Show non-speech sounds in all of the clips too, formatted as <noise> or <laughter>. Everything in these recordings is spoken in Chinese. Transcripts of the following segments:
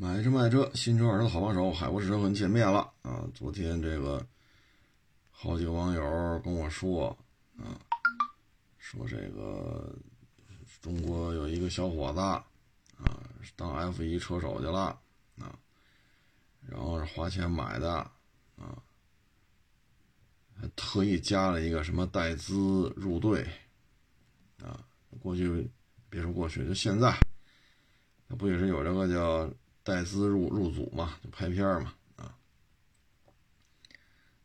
买车卖车，新车二手的好帮手，海沃士车和您见面了啊！昨天这个好几个网友跟我说啊，说这个中国有一个小伙子啊，当 F 一车手去了啊，然后是花钱买的啊，还特意加了一个什么带资入队啊，过去别说过去，就现在，那不也是有这个叫？带资入入组嘛，就拍片嘛，啊，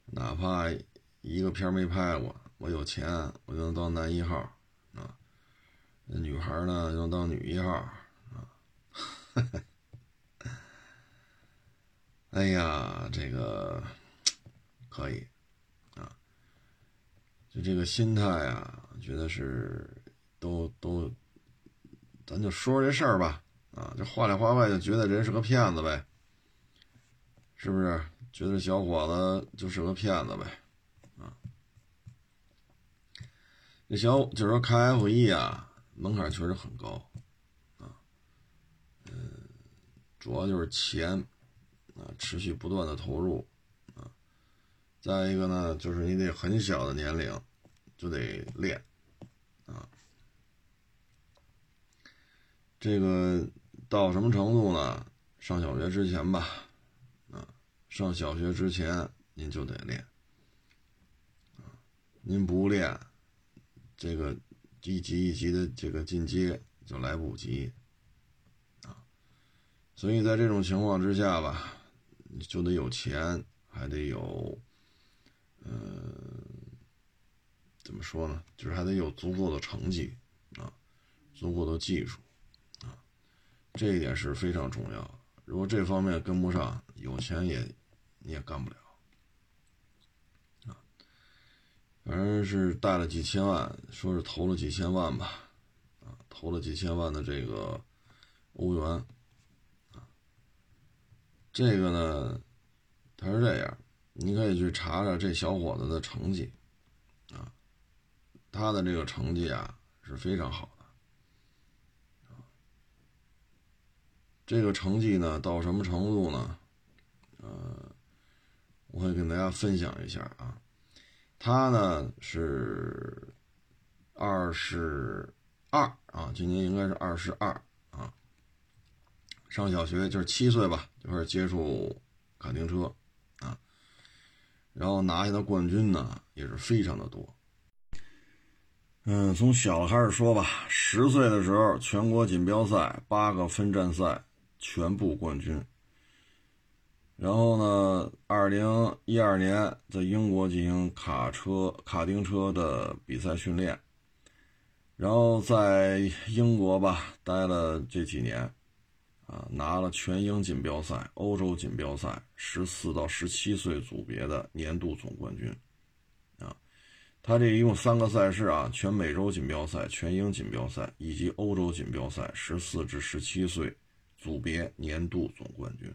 哪怕一个片没拍过，我有钱，我就能当男一号，啊，那女孩呢就能当女一号，啊，<laughs> 哎呀，这个可以，啊，就这个心态啊，觉得是都都，咱就说说这事儿吧。啊，就话里话外就觉得人是个骗子呗，是不是？觉得小伙子就是个骗子呗，啊，这小就是说开 F 一啊，门槛确实很高，啊，嗯，主要就是钱，啊，持续不断的投入，啊，再一个呢，就是你得很小的年龄就得练，啊，这个。到什么程度呢？上小学之前吧，啊，上小学之前您就得练，啊，您不练，这个一级一级的这个进阶就来不及，啊，所以在这种情况之下吧，你就得有钱，还得有，呃，怎么说呢？就是还得有足够的成绩，啊，足够的技术。这一点是非常重要。如果这方面跟不上，有钱也你也干不了啊。反正是带了几千万，说是投了几千万吧，啊，投了几千万的这个欧元啊。这个呢，他是这样，你可以去查查这小伙子的成绩啊，他的这个成绩啊是非常好。这个成绩呢，到什么程度呢？呃，我会跟大家分享一下啊。他呢是二十二啊，今年应该是二十二啊。上小学就是七岁吧，就开始接触卡丁车啊，然后拿下的冠军呢也是非常的多。嗯，从小开始说吧，十岁的时候全国锦标赛八个分站赛。全部冠军。然后呢，二零一二年在英国进行卡车、卡丁车的比赛训练。然后在英国吧待了这几年，啊，拿了全英锦标赛、欧洲锦标赛十四到十七岁组别的年度总冠军。啊，他这一共三个赛事啊：全美洲锦标赛、全英锦标赛以及欧洲锦标赛，十四至十七岁。组别年度总冠军，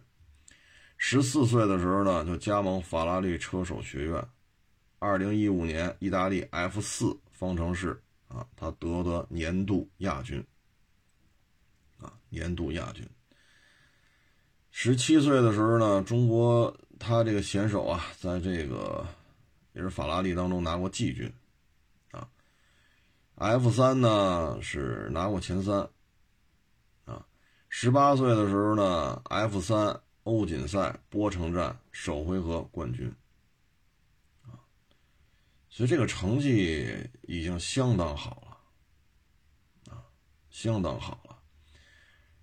十四岁的时候呢，就加盟法拉利车手学院。二零一五年意大利 F 四方程式啊，他得得年度亚军。啊，年度亚军。十七岁的时候呢，中国他这个选手啊，在这个也是法拉利当中拿过季军。啊，F 三呢是拿过前三。十八岁的时候呢，F 三欧锦赛波城站首回合冠军，啊，所以这个成绩已经相当好了，啊，相当好了。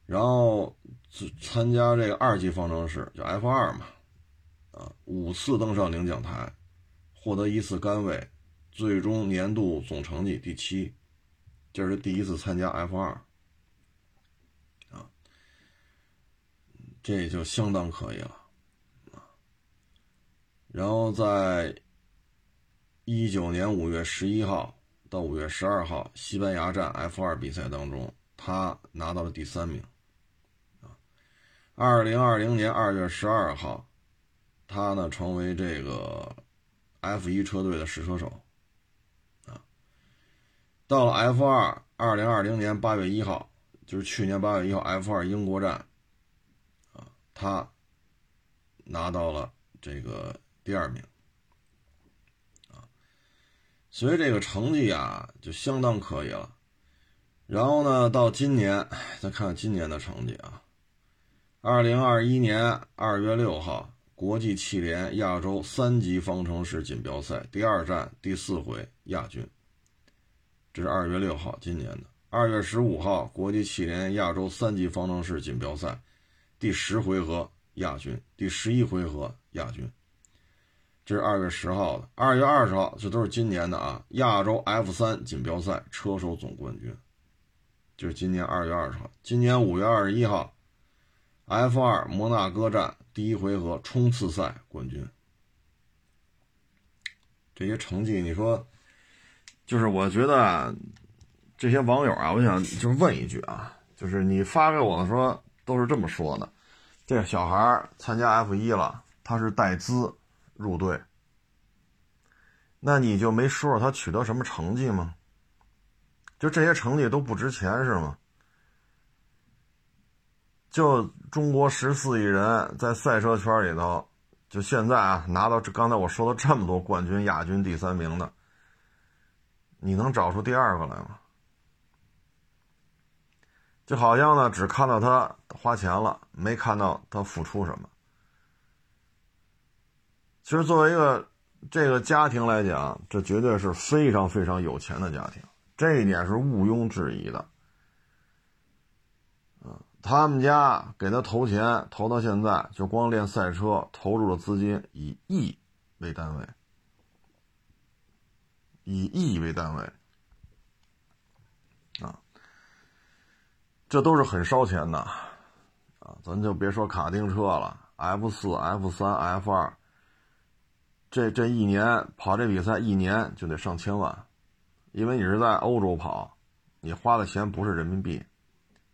然后参加这个二级方程式，叫 F 二嘛，啊，五次登上领奖台，获得一次杆位，最终年度总成绩第七，这是第一次参加 F 二。这就相当可以了，啊，然后在一九年五月十一号到五月十二号西班牙站 F 二比赛当中，他拿到了第三名，啊，二零二零年二月十二号，他呢成为这个 F 一车队的试车手，啊，到了 F 二二零二零年八月一号，就是去年八月一号 F 二英国站。他拿到了这个第二名，啊，所以这个成绩啊就相当可以了。然后呢，到今年，再看看今年的成绩啊，二零二一年二月六号，国际汽联亚洲三级方程式锦标赛第二站第四回亚军。这是二月六号，今年的二月十五号，国际汽联亚洲三级方程式锦标赛第十回合亚军，第十一回合亚军。这是二月十号的，二月二十号，这都是今年的啊。亚洲 F 三锦标赛车手总冠军，就是今年二月二十号。今年五月二十一号，F 二摩纳哥站第一回合冲刺赛冠军。这些成绩，你说？就是我觉得啊，这些网友啊，我想就问一句啊，就是你发给我的时候都是这么说的，这小孩参加 F 一了，他是带资入队，那你就没说说他取得什么成绩吗？就这些成绩都不值钱是吗？就中国十四亿人在赛车圈里头，就现在啊拿到这刚才我说的这么多冠军、亚军、第三名的。你能找出第二个来吗？就好像呢，只看到他花钱了，没看到他付出什么。其实，作为一个这个家庭来讲，这绝对是非常非常有钱的家庭，这一点是毋庸置疑的。他们家给他投钱，投到现在，就光练赛车投入的资金以亿为单位。以亿为单位，这都是很烧钱的，啊，咱就别说卡丁车了，F 四、F 三、F 二，这这一年跑这比赛一年就得上千万，因为你是在欧洲跑，你花的钱不是人民币，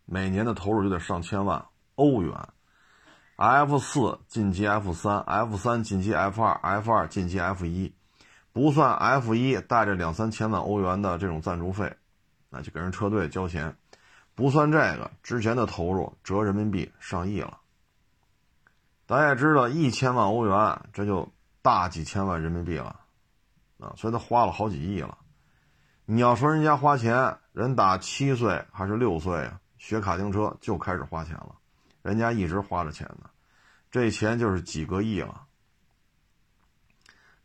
每年的投入就得上千万欧元，F 四晋级 F 三，F 三晋级 F 二，F 二晋级 F 一。不算 F 一带着两三千万欧元的这种赞助费，那就给人车队交钱。不算这个之前的投入，折人民币上亿了。大家也知道，一千万欧元这就大几千万人民币了，啊，所以他花了好几亿了。你要说人家花钱，人打七岁还是六岁啊，学卡丁车就开始花钱了，人家一直花着钱呢，这钱就是几个亿了。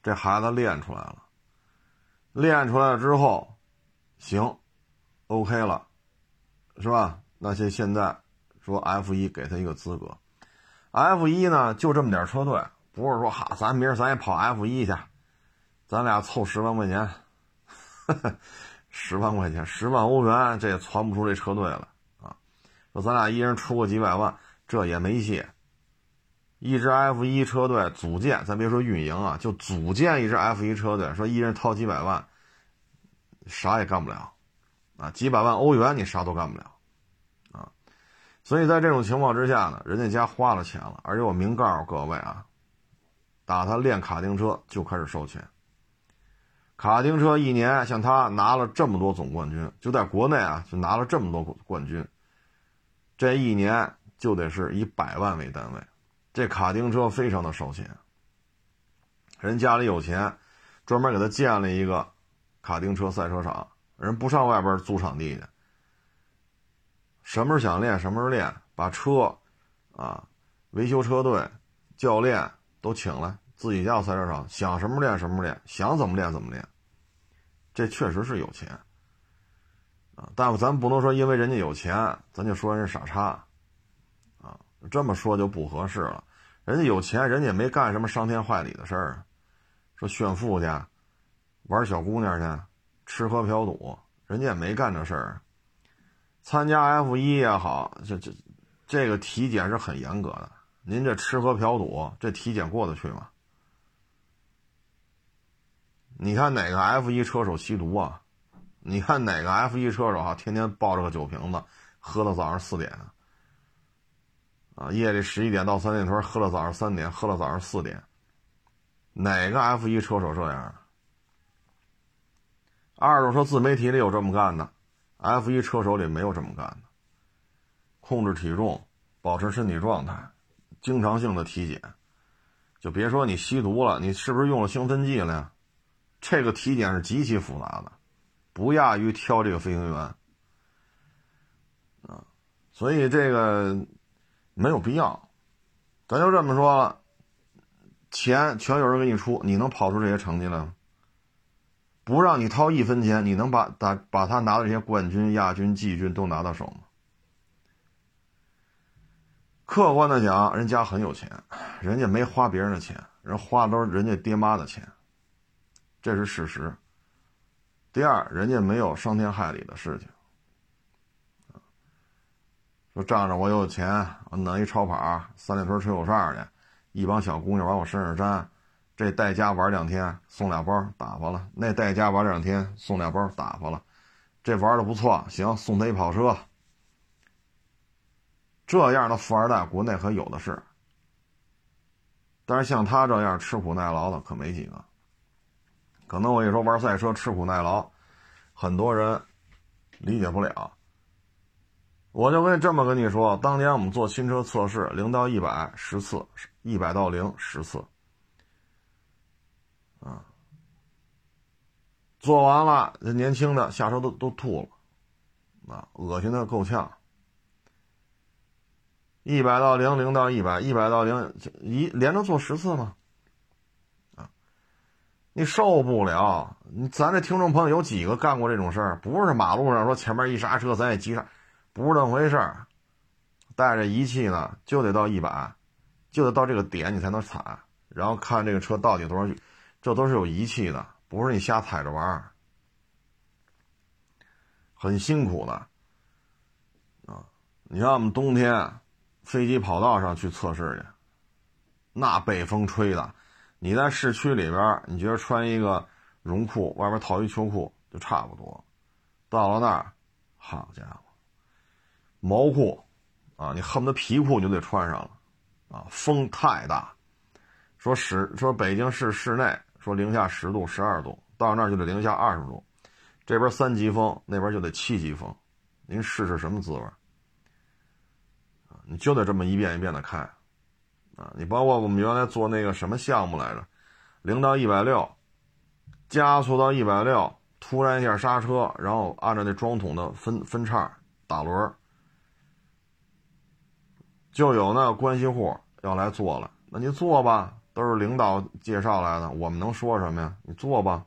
这孩子练出来了，练出来了之后，行，OK 了，是吧？那现现在说 F 一给他一个资格，F 一呢就这么点车队，不是说哈，咱明儿咱也跑 F 一去，咱俩凑十万块钱，<laughs> 十万块钱，十万欧元，这也攒不出这车队了啊！说咱俩一人出个几百万，这也没戏。一支 F 一车队组建，咱别说运营啊，就组建一支 F 一车队，说一人掏几百万，啥也干不了，啊，几百万欧元你啥都干不了，啊，所以在这种情况之下呢，人家家花了钱了，而且我明告诉各位啊，打他练卡丁车就开始收钱，卡丁车一年像他拿了这么多总冠军，就在国内啊就拿了这么多冠军，这一年就得是以百万为单位。这卡丁车非常的烧钱，人家里有钱，专门给他建了一个卡丁车赛车场，人不上外边租场地去，什么时候想练什么时候练，把车，啊，维修车队、教练都请来，自己家有赛车场，想什么练什么练，想怎么练怎么练，这确实是有钱，啊，但咱不能说因为人家有钱，咱就说人家傻叉。啊这么说就不合适了，人家有钱，人家也没干什么伤天害理的事儿，说炫富去，玩小姑娘去，吃喝嫖赌，人家也没干这事儿。参加 F 一也好，这这这个体检是很严格的，您这吃喝嫖赌，这体检过得去吗？你看哪个 F 一车手吸毒啊？你看哪个 F 一车手哈，天天抱着个酒瓶子，喝到早上四点。啊，夜里十一点到三点钟喝了早上三点，喝了早上四点。哪个 F 一车手这样？二手车自媒体里有这么干的，F 一车手里没有这么干的。控制体重，保持身体状态，经常性的体检，就别说你吸毒了，你是不是用了兴奋剂了呀？这个体检是极其复杂的，不亚于挑这个飞行员啊，所以这个没有必要。咱就这么说了，钱全有人给你出，你能跑出这些成绩来吗？不让你掏一分钱，你能把把把他拿的这些冠军、亚军、季军都拿到手吗？客观的讲，人家很有钱，人家没花别人的钱，人花的都是人家爹妈的钱，这是事实。第二，人家没有伤天害理的事情，说仗着我有钱，我弄一超跑，三里屯吹口哨去，一帮小姑娘往我身上粘，这带家玩两天送俩包打发了，那带家玩两天送俩包打发了，这玩的不错，行，送他一跑车。这样的富二代，国内可有的是。但是像他这样吃苦耐劳的可没几个。可能我一说玩赛车吃苦耐劳，很多人理解不了。我就跟这么跟你说，当年我们做新车测试，零到一百十次，一百到零十次，啊，做完了，这年轻的下车都都吐了，啊，恶心的够呛。一百到零，零到一百，一百到零，一连着做十次吗？啊，你受不了！你咱这听众朋友有几个干过这种事儿？不是马路上说前面一刹车咱也急刹，不是那回事儿。带着仪器呢，就得到一百，就得到这个点你才能踩，然后看这个车到底多少，这都是有仪器的，不是你瞎踩着玩儿，很辛苦的。啊，你像我们冬天。飞机跑道上去测试去，那北风吹的，你在市区里边，你觉得穿一个绒裤，外边套一秋裤就差不多。到了那儿，好家伙，毛裤啊，你恨不得皮裤你就得穿上了啊！风太大，说室说北京市室内说零下十度、十二度，到那儿就得零下二十度，这边三级风，那边就得七级风，您试试什么滋味？你就得这么一遍一遍的开，啊，你包括我们原来做那个什么项目来着，零到一百六，加速到一百六，突然一下刹车，然后按照那装桶的分分叉打轮，就有那关系户要来做了，那你做吧，都是领导介绍来的，我们能说什么呀？你做吧，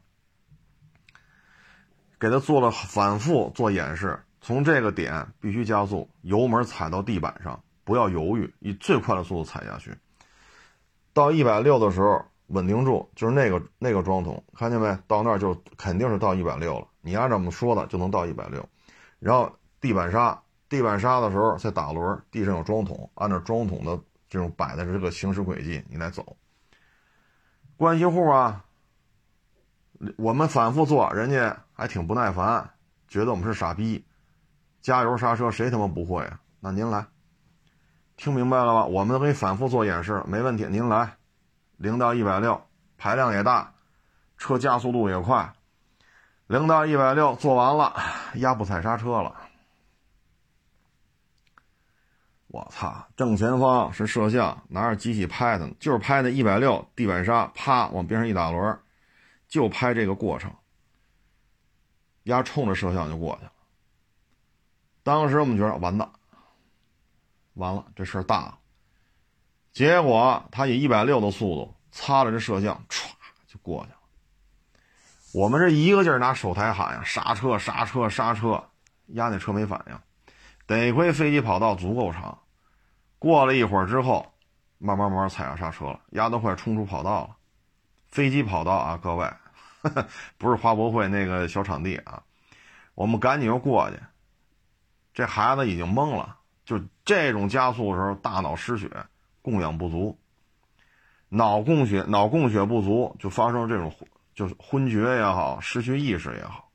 给他做了反复做演示，从这个点必须加速，油门踩到地板上。不要犹豫，以最快的速度踩下去。到一百六的时候稳定住，就是那个那个装桶，看见没？到那儿就肯定是到一百六了。你按照我们说的就能到一百六。然后地板刹，地板刹的时候再打轮，地上有装桶，按照装桶的这种摆的这个行驶轨迹你来走。关系户啊，我们反复做，人家还挺不耐烦，觉得我们是傻逼。加油刹车谁他妈不会啊？那您来。听明白了吧？我们给你反复做演示，没问题。您来，零到一百六，排量也大，车加速度也快。零到一百六做完了，压不踩刹车了。我操！正前方是摄像，拿着机器拍的，就是拍那一百六地板刹，啪往边上一打轮，就拍这个过程。压冲着摄像就过去了。当时我们觉得完了。完了，这事儿大了。结果他以一百六的速度擦了这摄像，歘就过去了。我们这一个劲儿拿手台喊呀：“刹车，刹车，刹车！”压那车没反应。得亏飞机跑道足够长，过了一会儿之后，慢慢慢慢踩下刹车了，压都快冲出跑道了。飞机跑道啊，各位，<laughs> 不是花博会那个小场地啊。我们赶紧又过去，这孩子已经懵了。就这种加速的时候，大脑失血，供氧不足，脑供血脑供血不足，就发生这种就是昏厥也好，失去意识也好。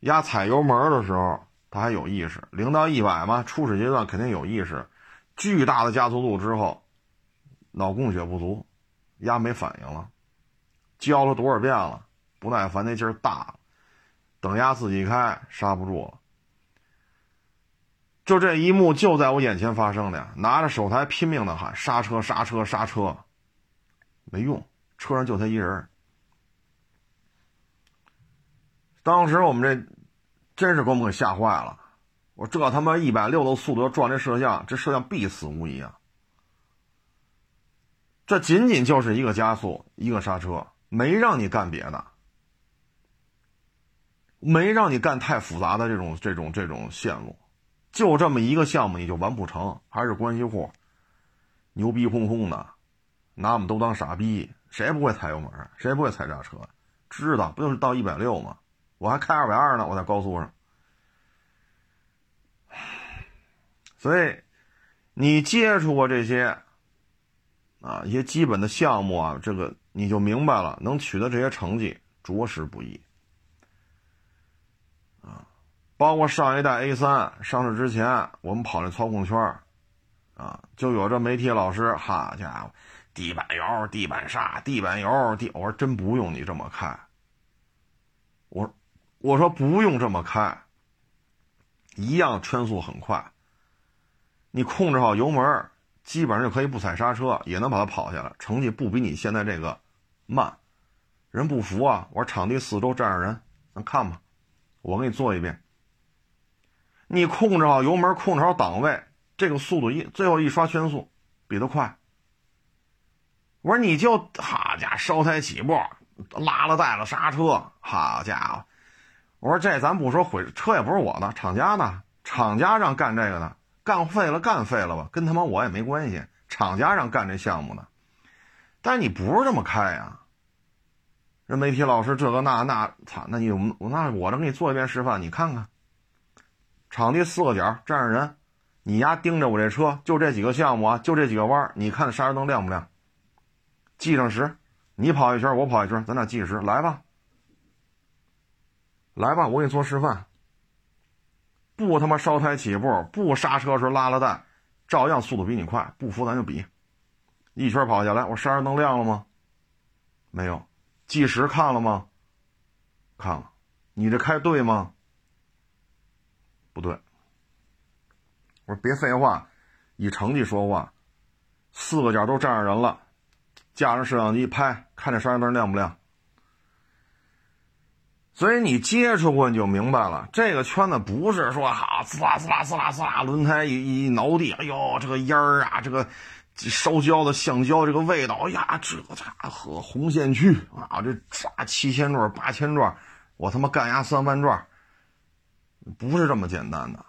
压踩油门的时候，他还有意识，零到一百嘛，初始阶段肯定有意识。巨大的加速度之后，脑供血不足，压没反应了，教了多少遍了，不耐烦那劲儿大，等压自己开刹不住了。就这一幕就在我眼前发生的，拿着手台拼命的喊刹车刹车刹车，没用，车上就他一人。当时我们这真是给我们给吓坏了，我这他妈一百六的速度撞这摄像，这摄像必死无疑啊！这仅仅就是一个加速，一个刹车，没让你干别的，没让你干太复杂的这种这种这种线路。就这么一个项目，你就完不成，还是关系户，牛逼哄哄的，拿我们都当傻逼。谁不会踩油门？谁不会踩刹车？知道不就是到一百六吗？我还开二百二呢，我在高速上。所以，你接触过这些啊一些基本的项目啊，这个你就明白了，能取得这些成绩着实不易啊。包括上一代 A 三上市之前，我们跑那操控圈啊，就有这媒体老师，好家伙，地板油、地板刹、地板油，地，我说真不用你这么开。我我说不用这么开，一样圈速很快。你控制好油门，基本上就可以不踩刹车，也能把它跑下来，成绩不比你现在这个慢。人不服啊，我说场地四周站着人，咱看吧，我给你做一遍。你控制好油门，控制好档位，这个速度一最后一刷圈速，比他快。我说你就好家伙，烧胎起步，拉了带了刹车，好家伙！我说这咱不说毁车也不是我的，厂家的，厂家让干这个的，干废了干废了吧，跟他妈我也没关系，厂家让干这项目的。但是你不是这么开呀？人媒体老师这个那那，操，那你我那我这给你做一遍示范，你看看。场地四个角站着人，你丫盯着我这车，就这几个项目啊，就这几个弯你看刹车灯亮不亮？计上时，你跑一圈，我跑一圈，咱俩计时，来吧，来吧，我给你做示范。不他妈烧胎起步，不刹车时拉了带，照样速度比你快。不服咱就比，一圈跑下来，我刹车灯亮了吗？没有。计时看了吗？看了。你这开对吗？不对，我说别废话，以成绩说话。四个角都站着人了，架上摄像机拍，看这刹车灯亮不亮。所以你接触过你就明白了，这个圈子不是说好滋啦滋啦滋啦滋啦，轮胎一一挠地，哎呦这个烟儿啊，这个烧焦的橡胶这个味道，哎呀这个家伙红线区啊，这啥七千转八千转，我他妈干压三万转。不是这么简单的，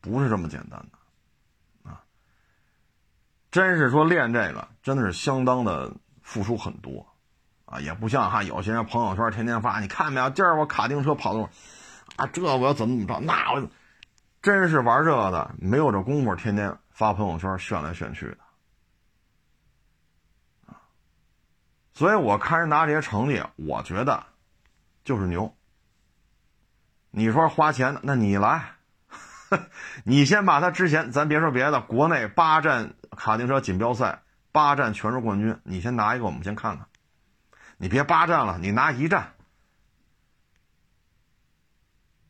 不是这么简单的，啊！真是说练这个，真的是相当的付出很多，啊，也不像哈有些人朋友圈天天发，你看没有？今儿我卡丁车跑的，啊，这我要怎么怎么着？那我真是玩这个的，没有这功夫，天天发朋友圈炫来炫去的，啊！所以我看人拿这些成绩，我觉得就是牛。你说花钱的，那你来，<laughs> 你先把他之前，咱别说别的，国内八站卡丁车锦标赛八站全市冠军，你先拿一个，我们先看看。你别八站了，你拿一站，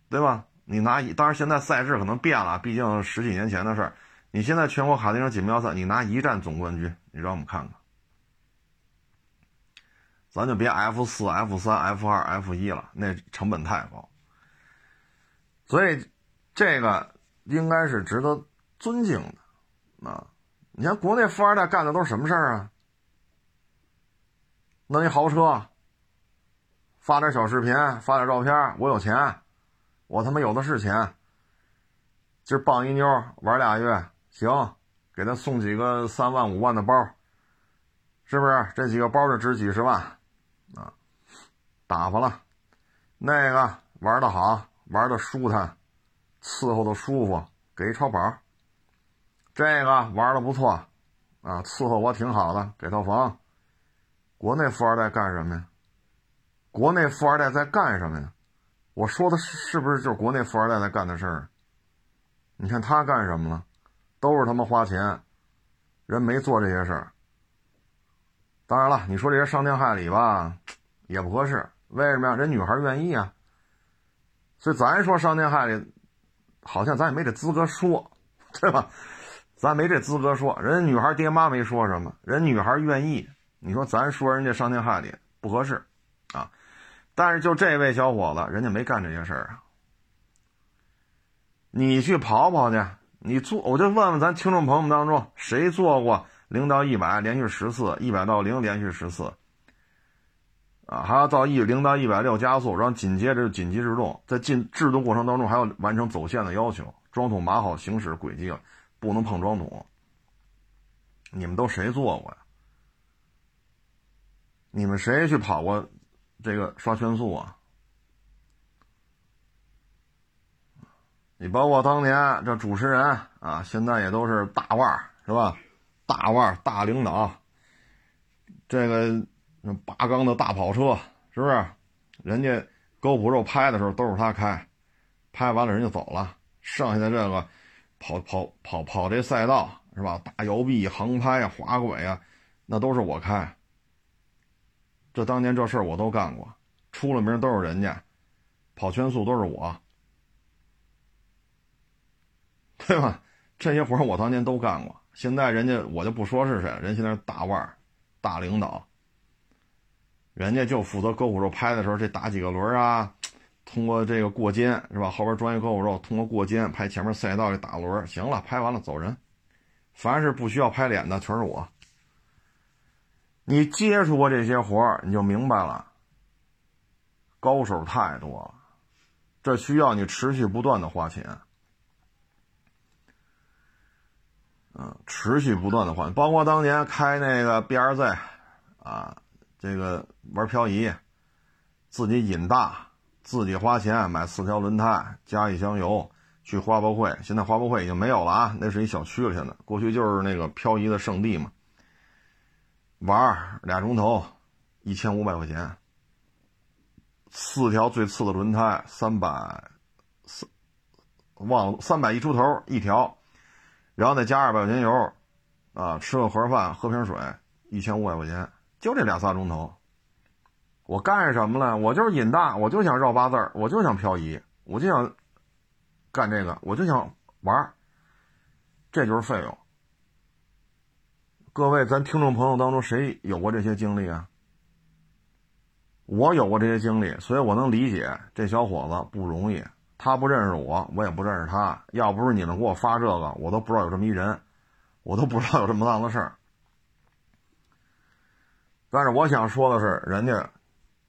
对吧？你拿一，当然现在赛制可能变了，毕竟十几年前的事儿。你现在全国卡丁车锦标赛，你拿一站总冠军，你让我们看看。咱就别 F 四、F 三、F 二、F 一了，那成本太高。所以，这个应该是值得尊敬的，啊！你看国内富二代干的都是什么事儿啊？弄一豪车，发点小视频，发点照片，我有钱，我他妈有的是钱。今儿傍一妞玩俩月，行，给他送几个三万五万的包，是不是？这几个包就值几十万，啊，打发了。那个玩的好。玩的舒坦，伺候的舒服，给一超跑。这个玩的不错，啊，伺候我挺好的，给套房。国内富二代干什么呀？国内富二代在干什么呀？我说的是不是就是国内富二代在干的事儿？你看他干什么了？都是他妈花钱，人没做这些事儿。当然了，你说这些伤天害理吧，也不合适。为什么呀？人女孩愿意啊。所以咱说伤天害理，好像咱也没这资格说，<laughs> 对吧？咱没这资格说，人女孩爹妈没说什么，人女孩愿意，你说咱说人家伤天害理不合适，啊！但是就这位小伙子，人家没干这些事儿啊。你去跑跑去，你做，我就问问咱听众朋友们当中，谁做过零到一百连续十次，一百到零连续十次？啊，还要到一零到一百六加速，然后紧接着紧急制动，在进制动过程当中还要完成走线的要求，桩桶码好行驶轨迹了。不能碰桩桶，你们都谁做过呀？你们谁去跑过这个刷圈速啊？你包括当年这主持人啊，现在也都是大腕儿是吧？大腕儿、大领导，这个八缸的大跑车是不是？人家高普肉拍的时候都是他开，拍完了人就走了，剩下的这个。跑跑跑跑这赛道是吧？大摇臂、横拍啊、滑轨啊，那都是我开。这当年这事儿我都干过，出了名都是人家，跑圈速都是我，<laughs> 对吧？这些活儿我当年都干过。现在人家我就不说是谁，人现在是大腕儿、大领导，人家就负责割虎肉拍的时候这打几个轮啊。通过这个过肩是吧？后边装一胳膊肉，通过过肩拍前面赛道这打轮，行了，拍完了走人。凡是不需要拍脸的，全是我。你接触过这些活儿你就明白了。高手太多了，这需要你持续不断的花钱。嗯，持续不断的花，包括当年开那个 B R Z，啊，这个玩漂移，自己引大。自己花钱买四条轮胎，加一箱油，去花博会。现在花博会已经没有了啊，那是一小区了。现在过去就是那个漂移的圣地嘛。玩俩钟头，一千五百块钱。四条最次的轮胎，三百四，忘了三百一出头一条，然后再加二百块钱油，啊，吃个盒饭，喝瓶水，一千五百块钱，就这俩仨钟头。我干什么了？我就是瘾大，我就想绕八字儿，我就想漂移，我就想干这个，我就想玩儿，这就是费用。各位，咱听众朋友当中谁有过这些经历啊？我有过这些经历，所以我能理解这小伙子不容易。他不认识我，我也不认识他。要不是你们给我发这个，我都不知道有这么一人，我都不知道有这么档子事儿。但是我想说的是，人家。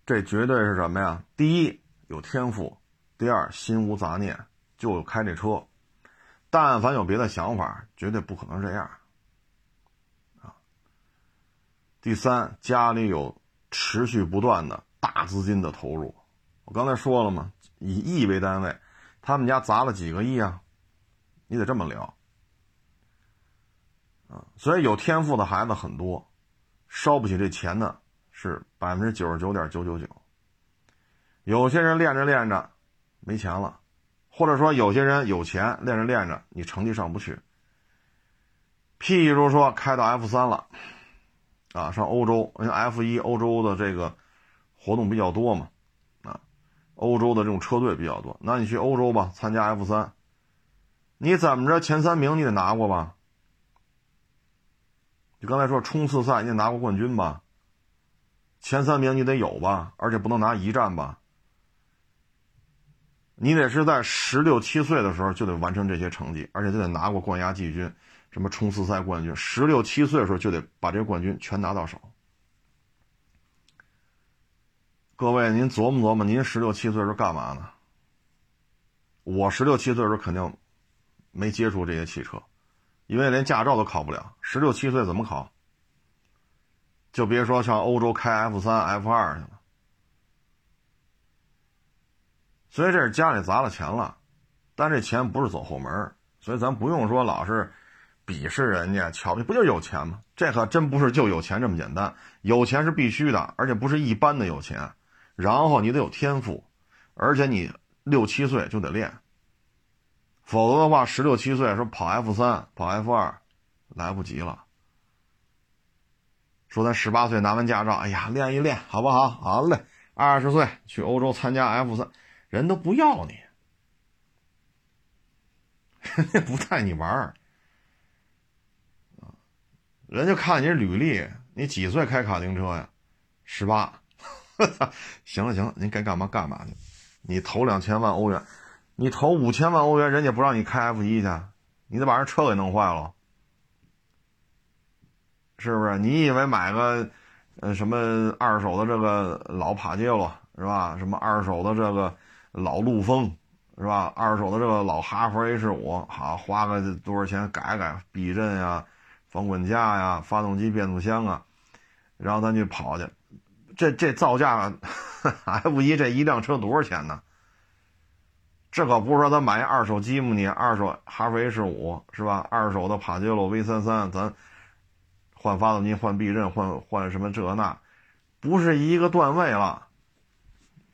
这绝对是什么呀？第一有天赋，第二心无杂念，就开这车。但凡有别的想法，绝对不可能这样。第三，家里有持续不断的大资金的投入。我刚才说了嘛，以亿为单位，他们家砸了几个亿啊？你得这么聊。啊，所以有天赋的孩子很多，烧不起这钱的。是百分之九十九点九九九。有些人练着练着没钱了，或者说有些人有钱练着练着你成绩上不去。譬如说开到 F 三了，啊，上欧洲，因为 F 一欧洲的这个活动比较多嘛，啊，欧洲的这种车队比较多，那你去欧洲吧，参加 F 三，你怎么着前三名你得拿过吧？你刚才说冲刺赛你得拿过冠军吧？前三名你得有吧，而且不能拿一站吧。你得是在十六七岁的时候就得完成这些成绩，而且就得拿过冠亚季军，什么冲刺赛冠军。十六七岁的时候就得把这冠军全拿到手。各位，您琢磨琢磨，您十六七岁时候干嘛呢？我十六七岁时候肯定没接触这些汽车，因为连驾照都考不了。十六七岁怎么考？就别说上欧洲开 F 三、F 二去了，所以这是家里砸了钱了，但这钱不是走后门，所以咱不用说老是鄙视人家、瞧不起，不就有钱吗？这可真不是就有钱这么简单，有钱是必须的，而且不是一般的有钱，然后你得有天赋，而且你六七岁就得练，否则的话，十六七岁说跑 F 三、跑 F 二，来不及了。说咱十八岁拿完驾照，哎呀，练一练，好不好？好嘞。二十岁去欧洲参加 F 三，人都不要你。<laughs> 人家不带你玩，人家看你履历，你几岁开卡丁车呀？十八，行 <laughs> 了行了，您该干嘛干嘛去。你投两千万欧元，你投五千万欧元，人家不让你开 F 一去，你得把人车给弄坏了，是不是？你以为买个呃什么二手的这个老帕杰罗是吧？什么二手的这个老陆风是吧？二手的这个老哈弗 H 五，好花个多少钱改改避震呀、防滚架呀、发动机变速箱啊，然后咱去跑去。这这造价，F 一这一辆车多少钱呢？这可不是说咱买一二手吉姆尼、二手哈弗 H 五是吧？二手的帕杰罗 V 三三，咱换发动机、换避震、换换什么这那，不是一个段位了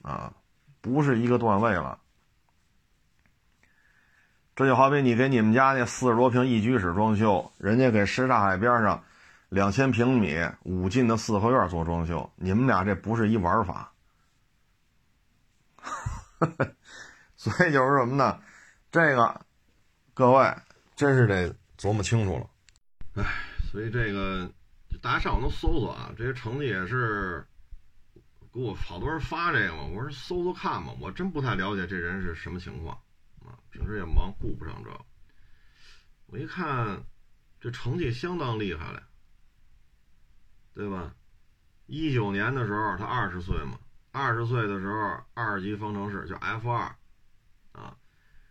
啊，不是一个段位了。这就好比你给你们家那四十多平一居室装修，人家给什刹海边上。两千平米五进的四合院做装修，你们俩这不是一玩法，<laughs> 所以就是什么呢？这个各位真是得琢磨清楚了。哎，所以这个大家上网都搜搜啊，这些成绩也是给我好多人发这个嘛，我说搜搜看吧，我真不太了解这人是什么情况啊，平时也忙，顾不上这。我一看这成绩相当厉害了。对吧？一九年的时候，他二十岁嘛，二十岁的时候，二级方程式就 F 二，啊，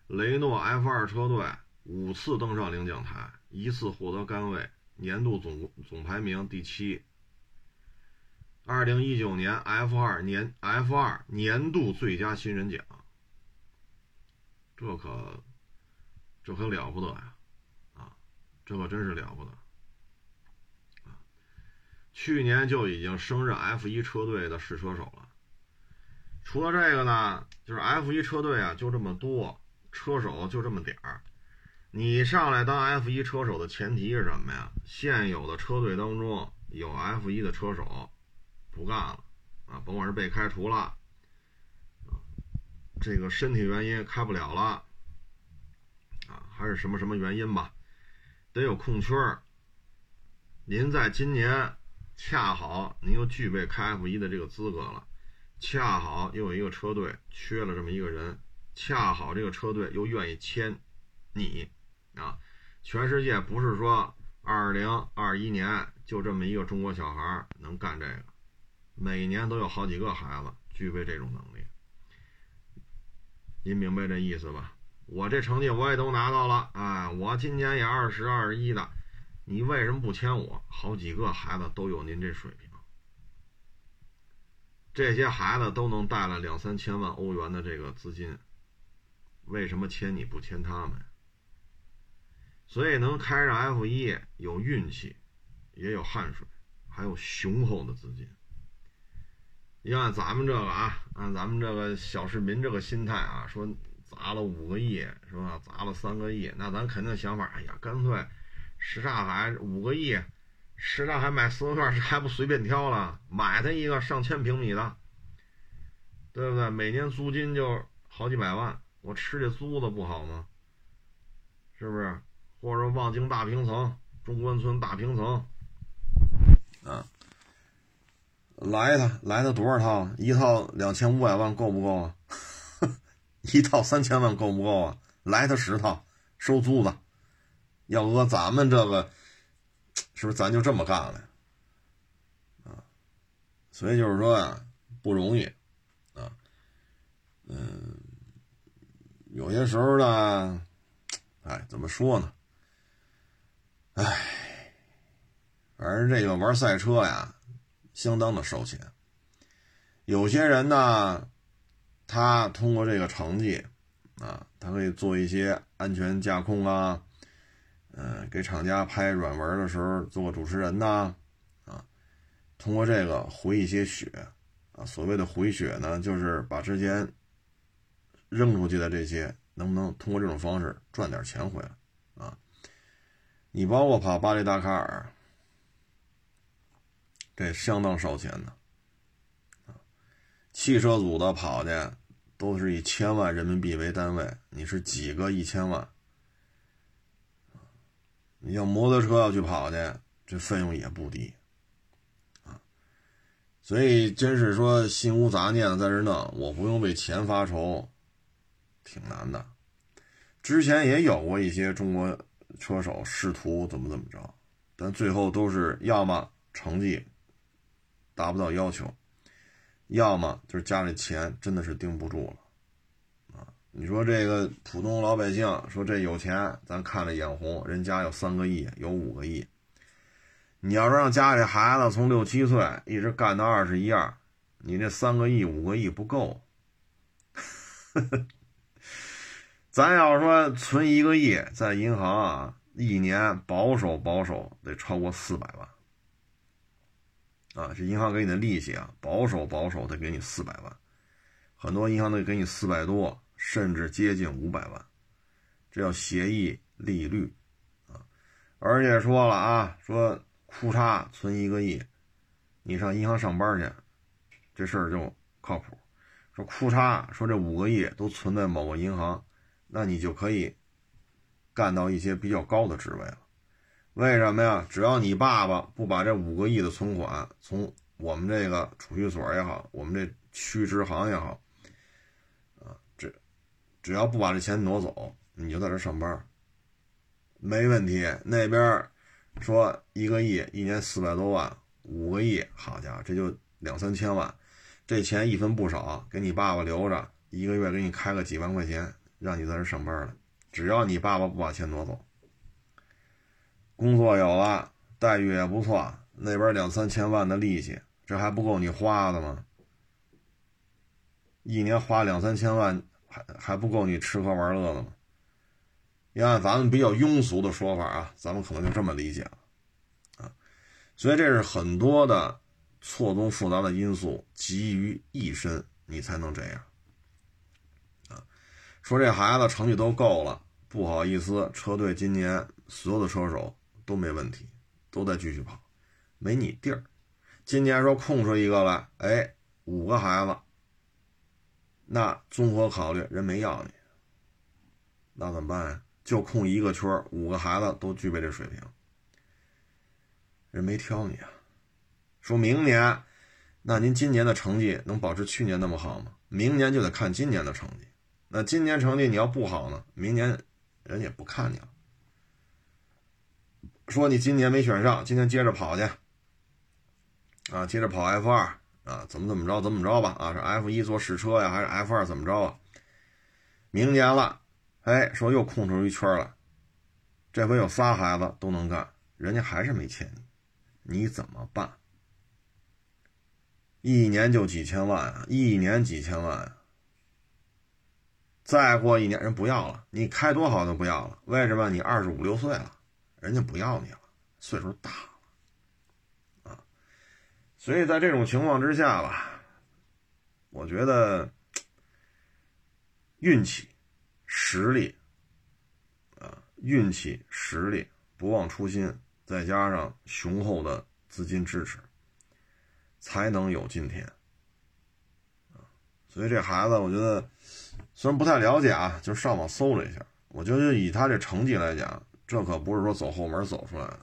雷诺 F 二车队五次登上领奖台，一次获得杆位，年度总总排名第七。二零一九年 F 二年 F 二年度最佳新人奖，这可这可了不得呀，啊，这可真是了不得。去年就已经升任 F 一车队的试车手了。除了这个呢，就是 F 一车队啊，就这么多车手，就这么点儿。你上来当 F 一车手的前提是什么呀？现有的车队当中有 F 一的车手不干了啊，甭管是被开除了，这个身体原因开不了了啊，还是什么什么原因吧，得有空缺。您在今年。恰好您又具备开 F 一的这个资格了，恰好又有一个车队缺了这么一个人，恰好这个车队又愿意签你啊！全世界不是说二零二一年就这么一个中国小孩能干这个，每年都有好几个孩子具备这种能力。您明白这意思吧？我这成绩我也都拿到了，哎，我今年也二十二十一的。你为什么不签我？好几个孩子都有您这水平，这些孩子都能带来两三千万欧元的这个资金，为什么签你不签他们？所以能开上 F 一有运气，也有汗水，还有雄厚的资金。你按咱们这个啊，按咱们这个小市民这个心态啊，说砸了五个亿是吧？砸了三个亿，那咱肯定想法，哎呀，干脆。什刹海五个亿，什刹海买四合院还不随便挑了，买它一个上千平米的，对不对？每年租金就好几百万，我吃这租子不好吗？是不是？或者望京大平层、中关村大平层，啊，来一套，来他多少套？一套两千五百万够不够啊？<laughs> 一套三千万够不够啊？来他十套，收租子。要搁咱们这个，是不是咱就这么干了？啊，所以就是说呀，不容易啊。嗯，有些时候呢，哎，怎么说呢？哎，反正这个玩赛车呀，相当的烧钱。有些人呢，他通过这个成绩啊，他可以做一些安全驾控啊。嗯，给厂家拍软文的时候做个主持人呐，啊，通过这个回一些血，啊，所谓的回血呢，就是把之前扔出去的这些，能不能通过这种方式赚点钱回来啊？你包括跑巴黎达喀尔，这相当烧钱的，汽车组的跑去都是以千万人民币为单位，你是几个一千万？你要摩托车要去跑去，这费用也不低啊。所以真是说心无杂念的在这弄，我不用为钱发愁，挺难的。之前也有过一些中国车手试图怎么怎么着，但最后都是要么成绩达不到要求，要么就是家里钱真的是盯不住了啊。你说这个普通老百姓说这有钱，咱看着眼红。人家有三个亿，有五个亿。你要是让家里孩子从六七岁一直干到二十一二，你这三个亿、五个亿不够。<laughs> 咱要说存一个亿在银行啊，一年保守保守得超过四百万。啊，这银行给你的利息啊，保守保守得给你四百万，很多银行得给你四百多。甚至接近五百万，这叫协议利率啊！而且说了啊，说库叉存一个亿，你上银行上班去，这事儿就靠谱。说库叉，说这五个亿都存在某个银行，那你就可以干到一些比较高的职位了。为什么呀？只要你爸爸不把这五个亿的存款从我们这个储蓄所也好，我们这区支行也好。啊，这只要不把这钱挪走，你就在这上班，没问题。那边说一个亿，一年四百多万，五个亿，好家伙，这就两三千万，这钱一分不少，给你爸爸留着，一个月给你开个几万块钱，让你在这上班了。只要你爸爸不把钱挪走，工作有了，待遇也不错，那边两三千万的利息，这还不够你花的吗？一年花两三千万。还还不够你吃喝玩乐的吗？要按咱们比较庸俗的说法啊，咱们可能就这么理解了啊。所以这是很多的错综复杂的因素集于一身，你才能这样啊。说这孩子成绩都够了，不好意思，车队今年所有的车手都没问题，都在继续跑，没你地儿。今年说空出一个来，哎，五个孩子。那综合考虑，人没要你，那怎么办呀？就空一个圈五个孩子都具备这水平，人没挑你啊。说明年，那您今年的成绩能保持去年那么好吗？明年就得看今年的成绩。那今年成绩你要不好呢，明年人也不看你了。说你今年没选上，今年接着跑去，啊，接着跑 F 二。啊，怎么怎么着，怎么着吧？啊，是 F 一做试车呀，还是 F 二怎么着啊？明年了，哎，说又空出一圈了，这回有仨孩子都能干，人家还是没签你，你怎么办？一年就几千万啊，一年几千万！再过一年人不要了，你开多好都不要了，为什么？你二十五六岁了，人家不要你了，岁数大了啊。所以在这种情况之下吧，我觉得运气、实力啊，运气、实力，不忘初心，再加上雄厚的资金支持，才能有今天。所以这孩子，我觉得虽然不太了解啊，就上网搜了一下，我觉得以他这成绩来讲，这可不是说走后门走出来的。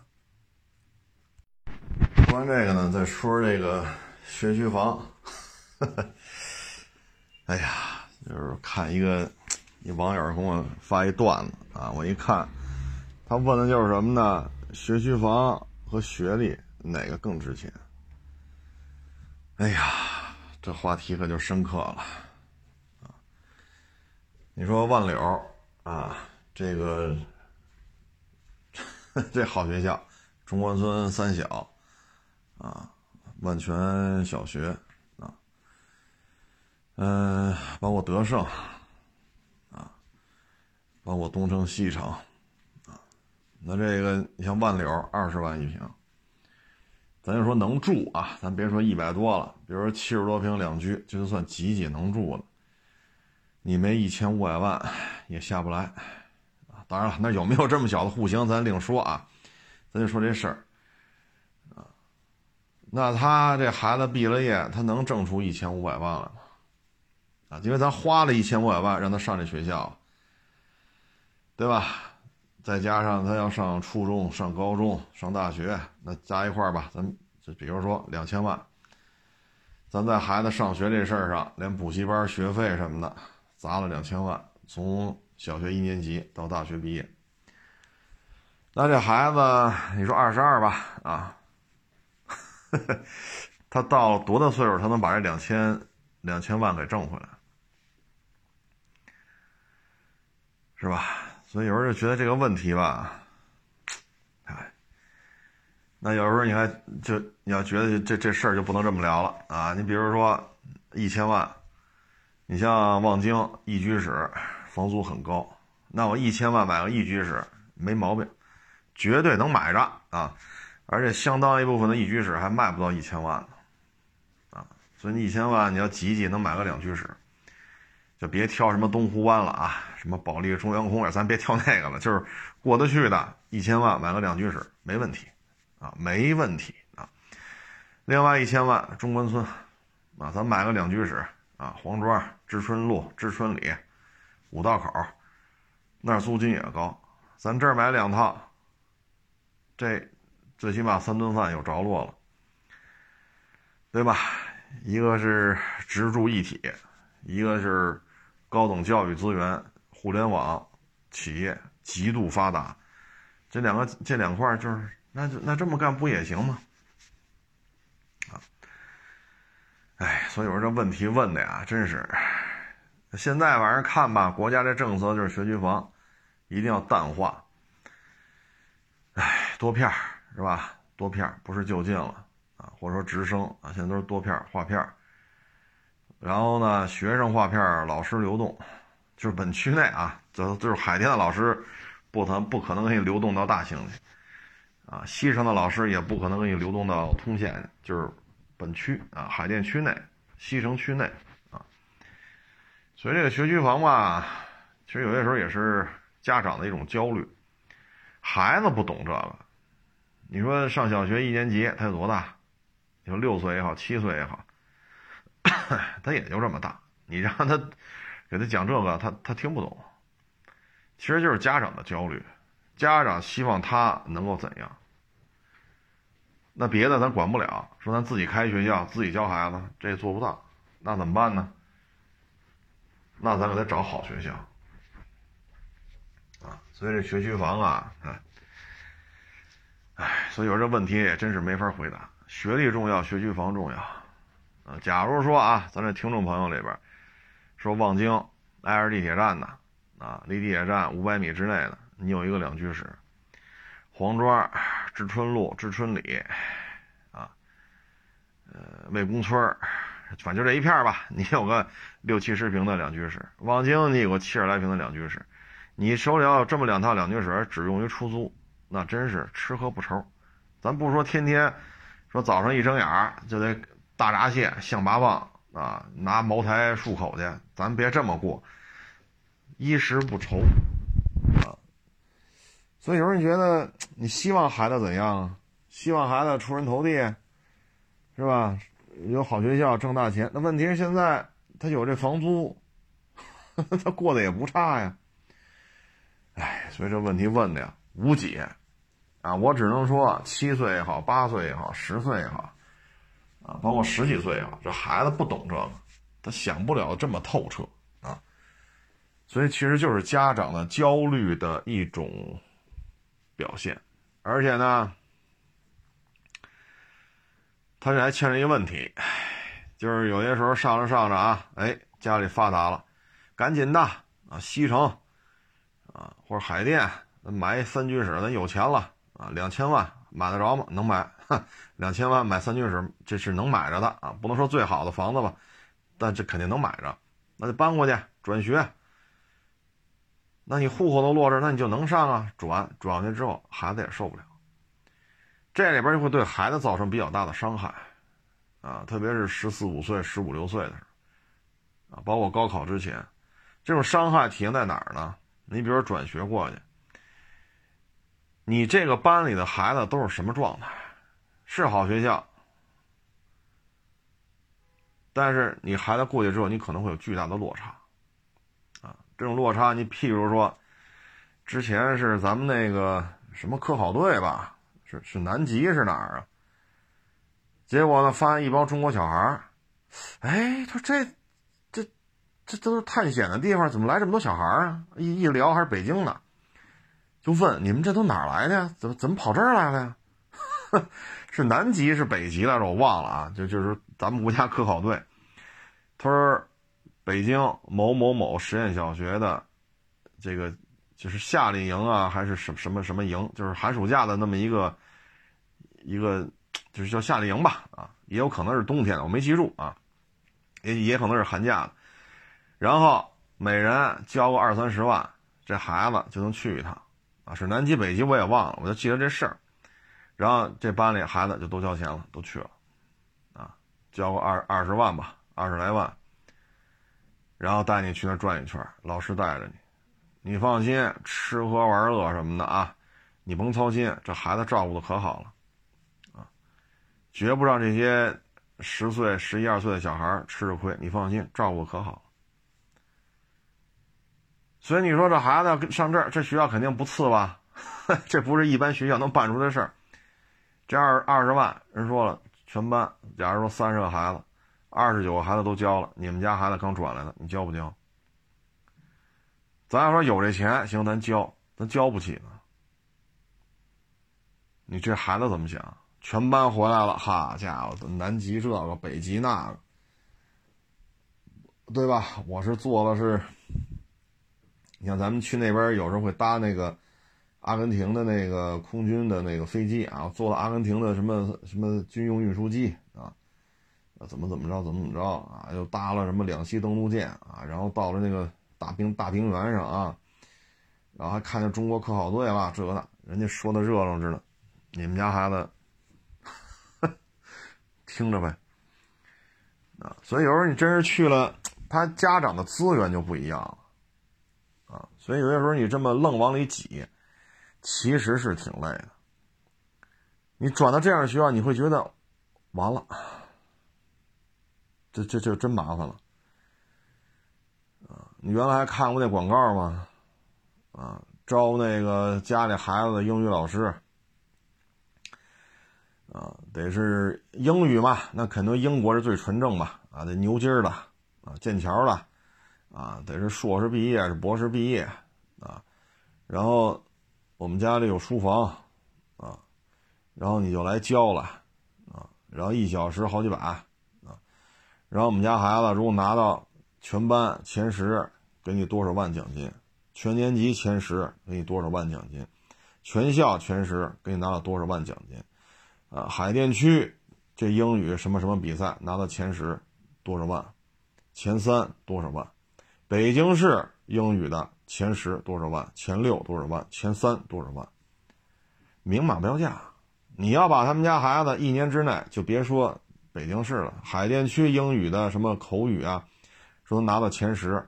说完这个呢，再说这个学区房。哎呀，就是看一个一网友给我发一段子啊，我一看，他问的就是什么呢？学区房和学历哪个更值钱？哎呀，这话题可就深刻了！你说万柳啊，这个 <laughs> 这好学校，中关村三小。啊，万泉小学啊，嗯，包括德胜啊，包括东城西城啊，那这个你像万柳二十万一平，咱就说能住啊，咱别说一百多了，比如说七十多平两居，就算挤挤能住了，你没一千五百万也下不来。当然了，那有没有这么小的户型咱另说啊，咱就说这事儿。啊那他这孩子毕了业，他能挣出一千五百万来吗？啊，因为咱花了一千五百万让他上这学校，对吧？再加上他要上初中、上高中、上大学，那加一块儿吧，咱就比如说两千万。咱在孩子上学这事儿上，连补习班学费什么的，砸了两千万，从小学一年级到大学毕业。那这孩子，你说二十二吧，啊，<laughs> 他到多大岁数，他能把这两千两千万给挣回来，是吧？所以有时候就觉得这个问题吧，哎，那有时候你还就你要觉得这这事儿就不能这么聊了啊！你比如说一千万，你像望京一居室，房租很高，那我一千万买个一居室没毛病。绝对能买着啊，而且相当一部分的一居室还卖不到一千万呢，啊，所以你一千万你要挤挤能买个两居室，就别挑什么东湖湾了啊，什么保利中央公园，咱别挑那个了，就是过得去的，一千万买个两居室没问题，啊，没问题啊。另外一千万中关村，啊，咱买个两居室啊，黄庄知春路知春里五道口，那儿租金也高，咱这儿买两套。这最起码三顿饭有着落了，对吧？一个是直住一体，一个是高等教育资源、互联网企业极度发达，这两个这两块就是那就那这么干不也行吗？啊，哎，所以我说这问题问的呀，真是现在反正看吧，国家这政策就是学区房一定要淡化。哎，多片儿是吧？多片儿不是就近了啊，或者说直升啊，现在都是多片儿划片儿。然后呢，学生划片儿，老师流动，就是本区内啊，就就是海淀的老师不可不可能给你流动到大兴去啊，西城的老师也不可能给你流动到通县，就是本区啊，海淀区内、西城区内。所以这个学区房吧，其实有些时候也是家长的一种焦虑。孩子不懂这个，你说上小学一年级，他有多大？你说六岁也好，七岁也好，<coughs> 他也就这么大。你让他给他讲这个，他他听不懂。其实就是家长的焦虑，家长希望他能够怎样？那别的咱管不了，说咱自己开学校，自己教孩子，这也做不到，那怎么办呢？那咱给他找好学校。啊所以这学区房啊，哎，哎，所以有这问题也真是没法回答。学历重要，学区房重要。啊，假如说啊，咱这听众朋友里边说望京挨着地铁站的，啊，离地铁站五百米之内的，你有一个两居室；黄庄知春路、知春里，啊，呃，魏公村反正就这一片吧，你有个六七十平的两居室；望京你有个七十来平的两居室。你手里要有这么两套两居室，只用于出租，那真是吃喝不愁。咱不说天天说早上一睁眼就得大闸蟹、象拔蚌啊，拿茅台漱口去，咱别这么过，衣食不愁啊。所以有人觉得，你希望孩子怎样？希望孩子出人头地，是吧？有好学校，挣大钱。那问题是现在他有这房租，<laughs> 他过得也不差呀。哎，所以这问题问的呀无解，啊，我只能说七岁也好，八岁也好，十岁也好，啊，包括十几岁也好，这孩子不懂这个，他想不了这么透彻啊，所以其实就是家长的焦虑的一种表现，而且呢，他这还欠着一个问题，就是有些时候上着上着啊，哎，家里发达了，赶紧的啊，西城。啊，或者海淀买一三居室，咱有钱了啊，两千万买得着吗？能买，两千万买三居室，这是能买着的啊，不能说最好的房子吧，但这肯定能买着，那就搬过去转学。那你户口都落这，那你就能上啊，转转过去之后，孩子也受不了，这里边就会对孩子造成比较大的伤害啊，特别是十四五岁、十五六岁的时候啊，包括高考之前，这种伤害体现在哪儿呢？你比如说转学过去，你这个班里的孩子都是什么状态？是好学校，但是你孩子过去之后，你可能会有巨大的落差，啊，这种落差，你譬如说，之前是咱们那个什么科考队吧，是是南极是哪儿啊？结果呢，发现一帮中国小孩儿，哎，他说这这这都是探险的地方，怎么来这么多小孩儿啊？一一聊还是北京的，就问你们这都哪儿来的呀？怎么怎么跑这儿来了呀？<laughs> 是南极是北极来着？我忘了啊，就就是咱们国家科考队。他说，北京某某某实验小学的这个就是夏令营啊，还是什什么什么营，就是寒暑假的那么一个一个，<tsk> 就是叫夏令营吧，啊，也有可能是冬天的，我没记住啊，也也可能是寒假的。然后每人交个二三十万，这孩子就能去一趟，啊，是南极北极我也忘了，我就记得这事儿。然后这班里孩子就都交钱了，都去了，啊，交个二二十万吧，二十来万，然后带你去那转一圈，老师带着你，你放心，吃喝玩乐什么的啊，你甭操心，这孩子照顾的可好了，绝不让这些十岁、十一二岁的小孩吃着亏，你放心，照顾可好。所以你说这孩子上这儿，这学校肯定不次吧？<laughs> 这不是一般学校能办出的事儿。这二二十万人说了，全班，假如说三十个孩子，二十九个孩子都交了，你们家孩子刚转来的，你交不交？咱要说有这钱，行，咱交，咱交不起呢。你这孩子怎么想？全班回来了，哈家伙，南极这个，北极那个，对吧？我是做的是，你像咱们去那边，有时候会搭那个。阿根廷的那个空军的那个飞机啊，坐了阿根廷的什么什么军用运输机啊，怎么怎么着，怎么怎么着啊，又搭了什么两栖登陆舰啊，然后到了那个大平大平原上啊，然后还看见中国科考队了，这个那人家说的热闹着呢，你们家孩子听着呗啊，所以有时候你真是去了，他家长的资源就不一样了啊，所以有些时候你这么愣往里挤。其实是挺累的。你转到这样的学校，你会觉得完了，这这这真麻烦了啊！你原来看过那广告吗？啊，招那个家里孩子的英语老师啊，得是英语嘛，那肯定英国是最纯正吧？啊，得牛津的啊，剑桥的啊，得是硕士毕业是博士毕业啊，然后。我们家里有书房，啊，然后你就来教了，啊，然后一小时好几百，啊，然后我们家孩子如果拿到全班前十，给你多少万奖金；全年级前十，给你多少万奖金；全校前十，给你拿到多少万奖金。啊，海淀区这英语什么什么比赛拿到前十，多少万；前三多少万；北京市英语的。前十多少万？前六多少万？前三多少万？明码标价。你要把他们家孩子一年之内就别说北京市了，海淀区英语的什么口语啊，说拿到前十，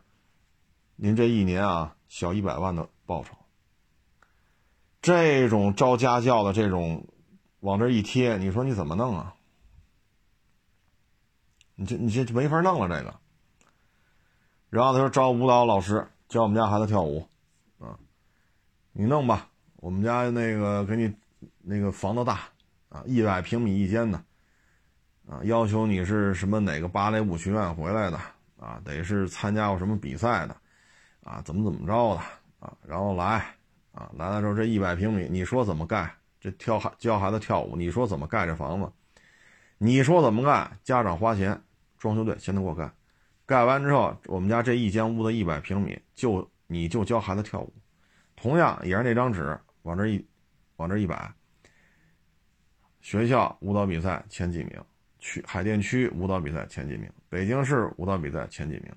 您这一年啊小一百万的报酬。这种招家教的这种往这一贴，你说你怎么弄啊？你这你这没法弄了这个。然后他说招舞蹈老师。教我们家孩子跳舞，啊，你弄吧。我们家那个给你那个房子大，啊，一百平米一间的，啊，要求你是什么哪个芭蕾舞学院回来的，啊，得是参加过什么比赛的，啊，怎么怎么着的，啊，然后来，啊，来了之后这一百平米，你说怎么盖？这跳孩教孩子跳舞，你说怎么盖这房子？你说怎么盖？家长花钱，装修队先得给我盖。盖完之后，我们家这一间屋子一百平米，就你就教孩子跳舞，同样也是那张纸往这一，往这一摆。学校舞蹈比赛前几名，区海淀区舞蹈比赛前几名，北京市舞蹈比赛前几名，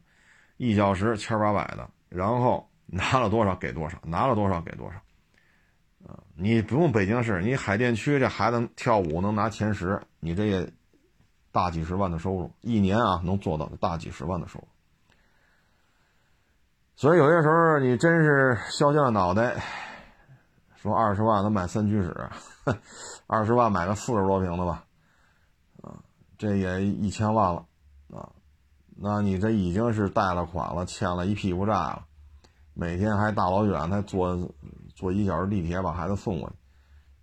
一小时千八百的，然后拿了多少给多少，拿了多少给多少。你不用北京市，你海淀区这孩子跳舞能拿前十，你这也。大几十万的收入，一年啊能做到大几十万的收入。所以有些时候你真是削尖了脑袋，说二十万能买三居室，二十万买个四十多平的吧，啊，这也一千万了，啊，那你这已经是贷了款了，欠了一屁股债了，每天还大老远还坐坐一小时地铁把孩子送过去，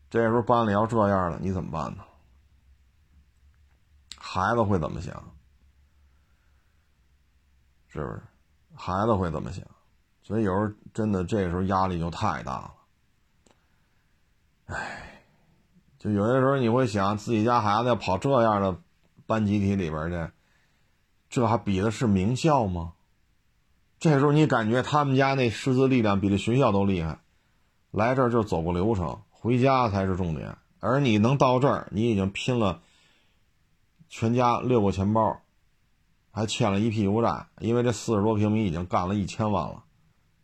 这时候班里要这样了，你怎么办呢？孩子会怎么想？是不是？孩子会怎么想？所以有时候真的这时候压力就太大了。哎，就有些时候你会想，自己家孩子要跑这样的班集体里边去，这还比的是名校吗？这时候你感觉他们家那师资力量比这学校都厉害，来这儿就走个流程，回家才是重点。而你能到这儿，你已经拼了全家六个钱包。还欠了一屁股债，因为这四十多平米已经干了一千万了，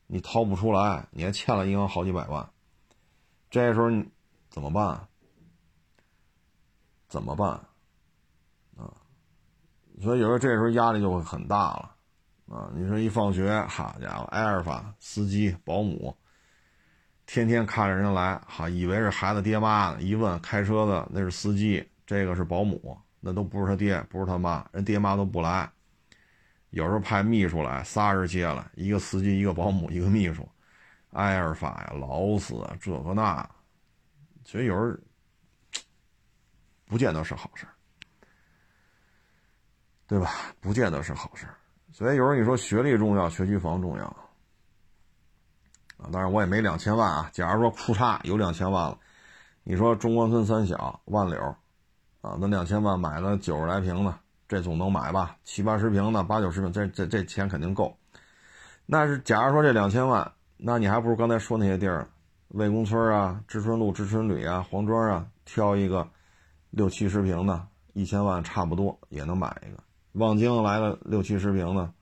你掏不出来，你还欠了银行好几百万。这时候你怎么办？怎么办？啊，所以有时候这时候压力就会很大了啊！你说一放学，好家伙，埃尔法司机、保姆，天天看着人来，哈以为是孩子爹妈呢，一问开车的那是司机，这个是保姆，那都不是他爹，不是他妈，人爹妈都不来。有时候派秘书来，仨人接了，一个司机，一个保姆，一个秘书，埃尔法呀，劳斯啊，这个那，所以有时候不见得是好事对吧？不见得是好事所以有时候你说学历重要，学区房重要啊。当然我也没两千万啊。假如说库差有两千万了，你说中关村三小万柳，啊，那两千万买了九十来平的。这总能买吧，七八十平的，八九十平，这这这钱肯定够。那是假如说这两千万，那你还不如刚才说那些地儿，魏公村啊、知春路、知春旅啊、黄庄啊，挑一个六七十平的，一千万差不多也能买一个。望京来了六七十平的，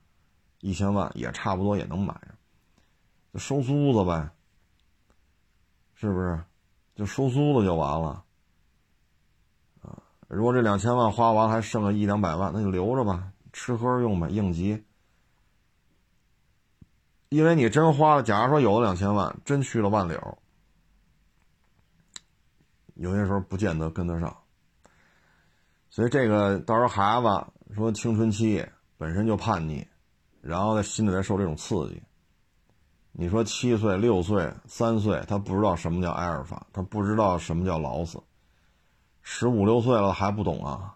一千万也差不多也能买着，就收租子呗，是不是？就收租子就完了。如果这两千万花完还剩个一两百万，那就留着吧，吃喝用吧，应急。因为你真花了，假如说有了两千万，真去了万柳，有些时候不见得跟得上。所以这个到时候孩子说青春期本身就叛逆，然后在心里再受这种刺激。你说七岁、六岁、三岁，他不知道什么叫埃尔法，他不知道什么叫劳斯。十五六岁了还不懂啊，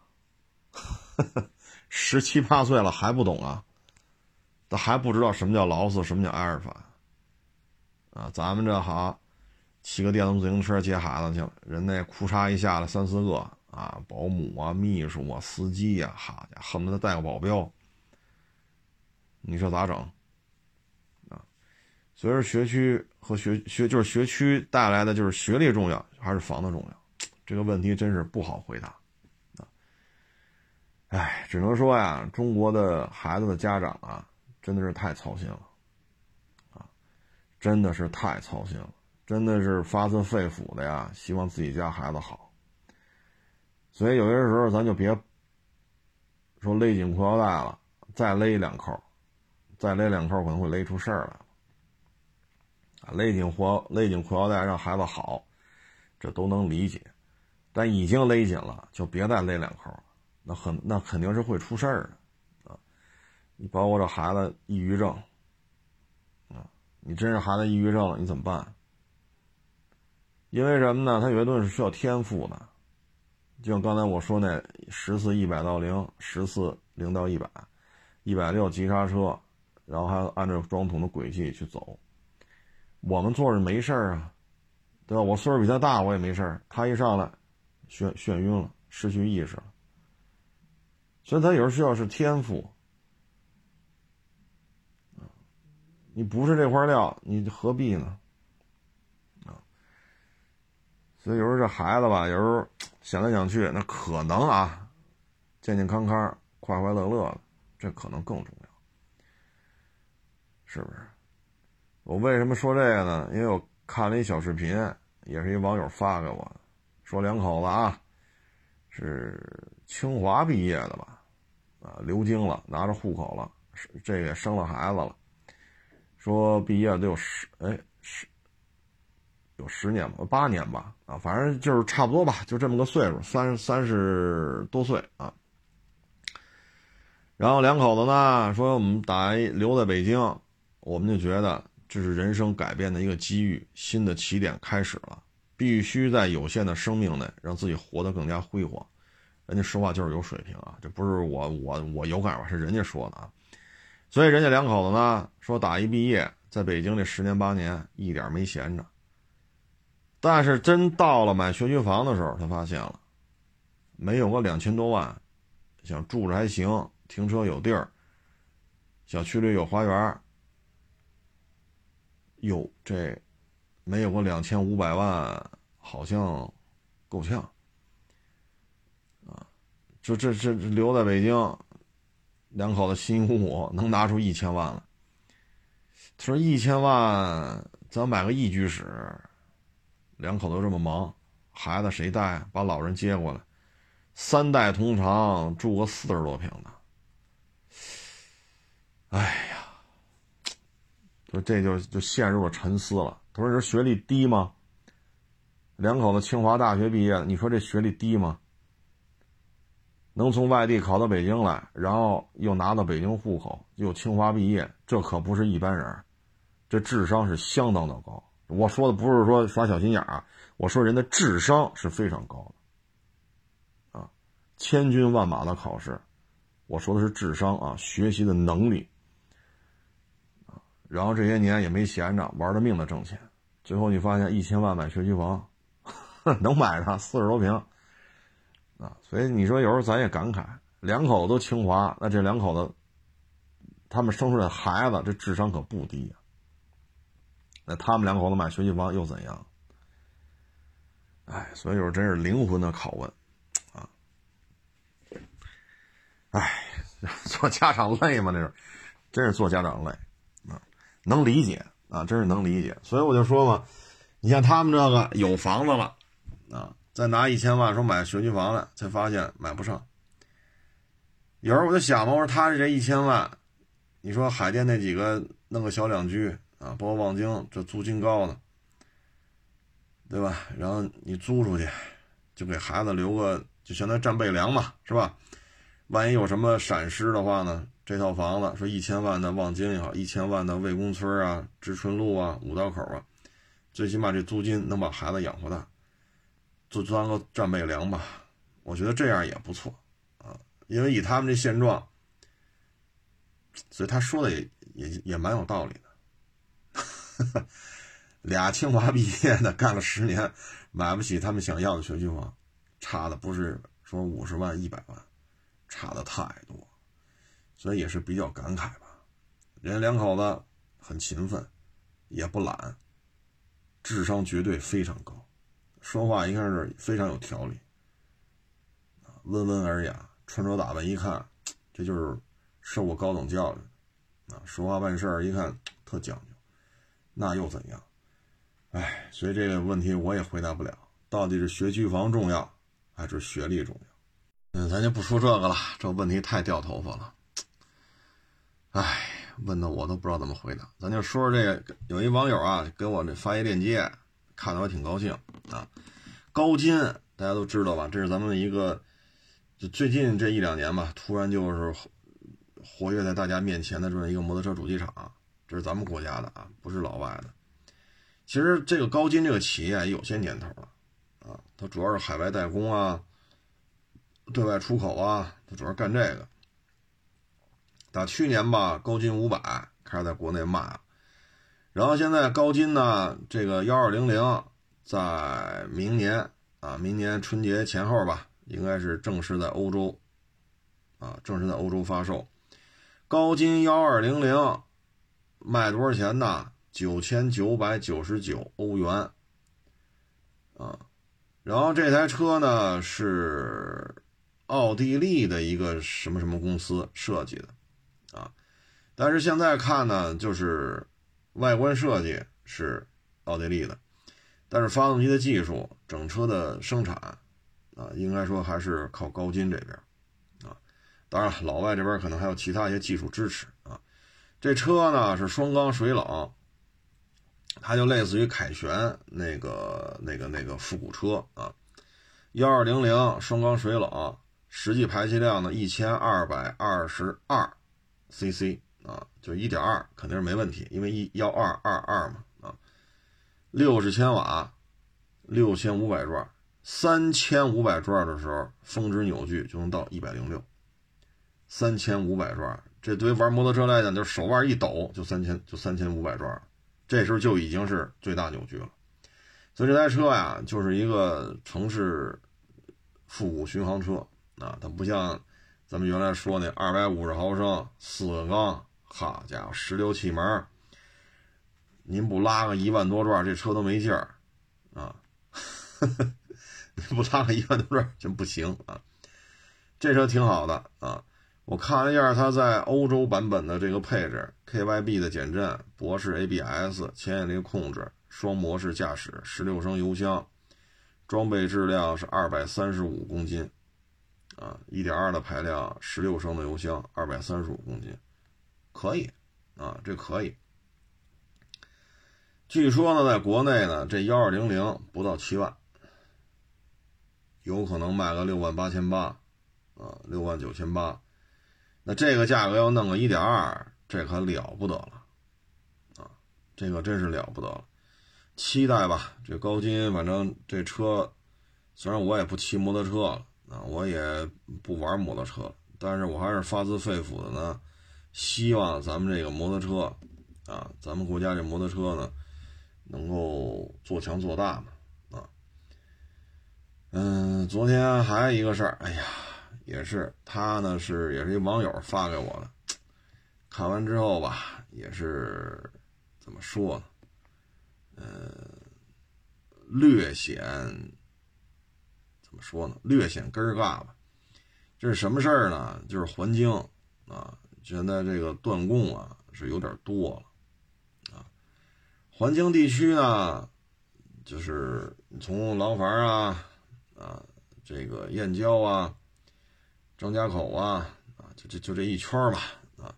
十七八岁了还不懂啊，他还不知道什么叫劳斯，什么叫阿尔法，啊，咱们这好，骑个电动自行车接孩子去了，人那裤衩一下来三四个啊，保姆啊、秘书啊、司机呀，好家伙，恨不得带个保镖，你说咋整？随着学区和学学就是学区带来的就是学历重要还是房子重要？这个问题真是不好回答，啊，哎，只能说呀，中国的孩子的家长啊，真的是太操心了，啊，真的是太操心了，真的是发自肺腑的呀，希望自己家孩子好。所以有些时候咱就别说勒紧裤腰带了，再勒两扣，再勒两扣可能会勒出事儿来。啊，勒紧裤勒紧裤腰带让孩子好，这都能理解。但已经勒紧了，就别再勒两口，那很那肯定是会出事儿的，啊！你包括这孩子抑郁症，啊，你真是孩子抑郁症了，你怎么办？因为什么呢？他有些东西是需要天赋的，就像刚才我说那十次一百到零，十次零到一百，一百六急刹车，然后还要按照装桶的轨迹去走。我们坐着没事儿啊，对吧？我岁数比他大，我也没事儿。他一上来。眩眩晕了，失去意识了，所以他有时候需要是天赋你不是这块料，你何必呢？啊，所以有时候这孩子吧，有时候想来想去，那可能啊，健健康康、快快乐乐的，这可能更重要，是不是？我为什么说这个呢？因为我看了一小视频，也是一网友发给我。说两口子啊，是清华毕业的吧？啊，留京了，拿着户口了，这也生了孩子了。说毕业得有十哎十有十年吧，八年吧啊，反正就是差不多吧，就这么个岁数，三三十多岁啊。然后两口子呢说我们打留在北京，我们就觉得这是人生改变的一个机遇，新的起点开始了。必须在有限的生命内，让自己活得更加辉煌。人家说话就是有水平啊，这不是我我我有感吧？是人家说的啊。所以人家两口子呢，说打一毕业，在北京这十年八年一点没闲着。但是真到了买学区房的时候，他发现了，没有个两千多万，想住着还行，停车有地儿，小区里有花园。哟，这。没有个两千五百万，好像够呛啊！就这这留在北京，两口子辛辛苦苦能拿出一千万来。他说一千万，咱买个一居室，两口子这么忙，孩子谁带？把老人接过来，三代同堂，住个四十多平的。哎呀，说这就就陷入了沉思了。他说：“这学历低吗？两口子清华大学毕业的，你说这学历低吗？能从外地考到北京来，然后又拿到北京户口，又清华毕业，这可不是一般人，这智商是相当的高。我说的不是说耍小心眼儿，我说人的智商是非常高的，啊，千军万马的考试，我说的是智商啊，学习的能力。”然后这些年也没闲着，玩了命的挣钱，最后你发现一千万买学区房，<laughs> 能买上四十多平，啊，所以你说有时候咱也感慨，两口子都清华，那这两口子，他们生出来的孩子这智商可不低呀。那他们两口子买学区房又怎样？哎，所以说真是灵魂的拷问，啊，哎，<laughs> 做家长累吗？那是，真是做家长累。能理解啊，真是能理解，所以我就说嘛，你像他们这个有房子了，啊，再拿一千万说买学区房来，才发现买不上。有时候我就想嘛，我说他这一千万，你说海淀那几个弄个小两居啊，包括望京这租金高呢，对吧？然后你租出去，就给孩子留个，就相当于战备粮嘛，是吧？万一有什么闪失的话呢？这套房子说一千万的望京也好，一千万的魏公村啊、知春路啊、五道口啊，最起码这租金能把孩子养活大，就当个战备粮吧。我觉得这样也不错啊，因为以他们这现状，所以他说的也也也蛮有道理的。<laughs> 俩清华毕业的干了十年，买不起他们想要的学区房，差的不是说五十万、一百万，差的太多。所以也是比较感慨吧，人家两口子很勤奋，也不懒，智商绝对非常高，说话一看是非常有条理，温文尔雅，穿着打扮一看，这就是受过高等教育，啊，说话办事一看特讲究，那又怎样？哎，所以这个问题我也回答不了，到底是学区房重要还是学历重要？嗯，咱就不说这个了，这问题太掉头发了。哎，问的我都不知道怎么回答。咱就说说这个，有一网友啊给我这发一链接，看的我挺高兴啊。高金大家都知道吧？这是咱们一个，就最近这一两年吧，突然就是活跃在大家面前的这么一个摩托车主机厂，这是咱们国家的啊，不是老外的。其实这个高金这个企业有些年头了啊，它主要是海外代工啊，对外出口啊，它主要干这个。打去年吧，高金五百开始在国内卖，然后现在高金呢，这个幺二零零在明年啊，明年春节前后吧，应该是正式在欧洲啊，正式在欧洲发售。高金幺二零零卖多少钱呢？九千九百九十九欧元啊，然后这台车呢是奥地利的一个什么什么公司设计的。啊，但是现在看呢，就是外观设计是奥地利的，但是发动机的技术、整车的生产啊，应该说还是靠高金这边啊。当然，老外这边可能还有其他一些技术支持啊。这车呢是双缸水冷，它就类似于凯旋那个、那个、那个复古车啊。幺二零零双缸水冷，实际排气量呢一千二百二十二。Cc 啊，就一点二肯定是没问题，因为一幺二二二嘛啊，六十千瓦，六千五百转，三千五百转的时候，峰值扭矩就能到一百零六。三千五百转，这对于玩摩托车来讲，就是手腕一抖就三千就三千五百转，这时候就已经是最大扭矩了。所以这台车呀，就是一个城市复古巡航车啊，它不像咱们原来说那二百五十毫升四个缸，好家伙，十六气门，您不拉个一万多转，这车都没劲儿啊！<laughs> 你不拉个一万多转真不行啊！这车挺好的啊。我看了一下它在欧洲版本的这个配置：KYB 的减震、博士 ABS、前引力控制、双模式驾驶、十六升油箱，装备质量是二百三十五公斤，啊，一点二的排量，十六升的油箱，二百三十五公斤，可以，啊，这可以。据说呢，在国内呢，这幺二零零不到七万，有可能卖个六万八千八，啊，六万九千八。那这个价格要弄个一点二，这可了不得了，啊，这个真是了不得了，期待吧。这高金，反正这车，虽然我也不骑摩托车了，啊，我也不玩摩托车了，但是我还是发自肺腑的呢，希望咱们这个摩托车，啊，咱们国家这摩托车呢，能够做强做大嘛，啊，嗯，昨天还有一个事儿，哎呀。也是他呢，是也是一网友发给我的。看完之后吧，也是怎么说呢？呃，略显怎么说呢？略显根儿尬吧。这是什么事儿呢？就是环京啊，现在这个断供啊是有点多了啊。环京地区呢，就是从廊坊啊啊，这个燕郊啊。张家口啊啊，就这就这一圈吧啊，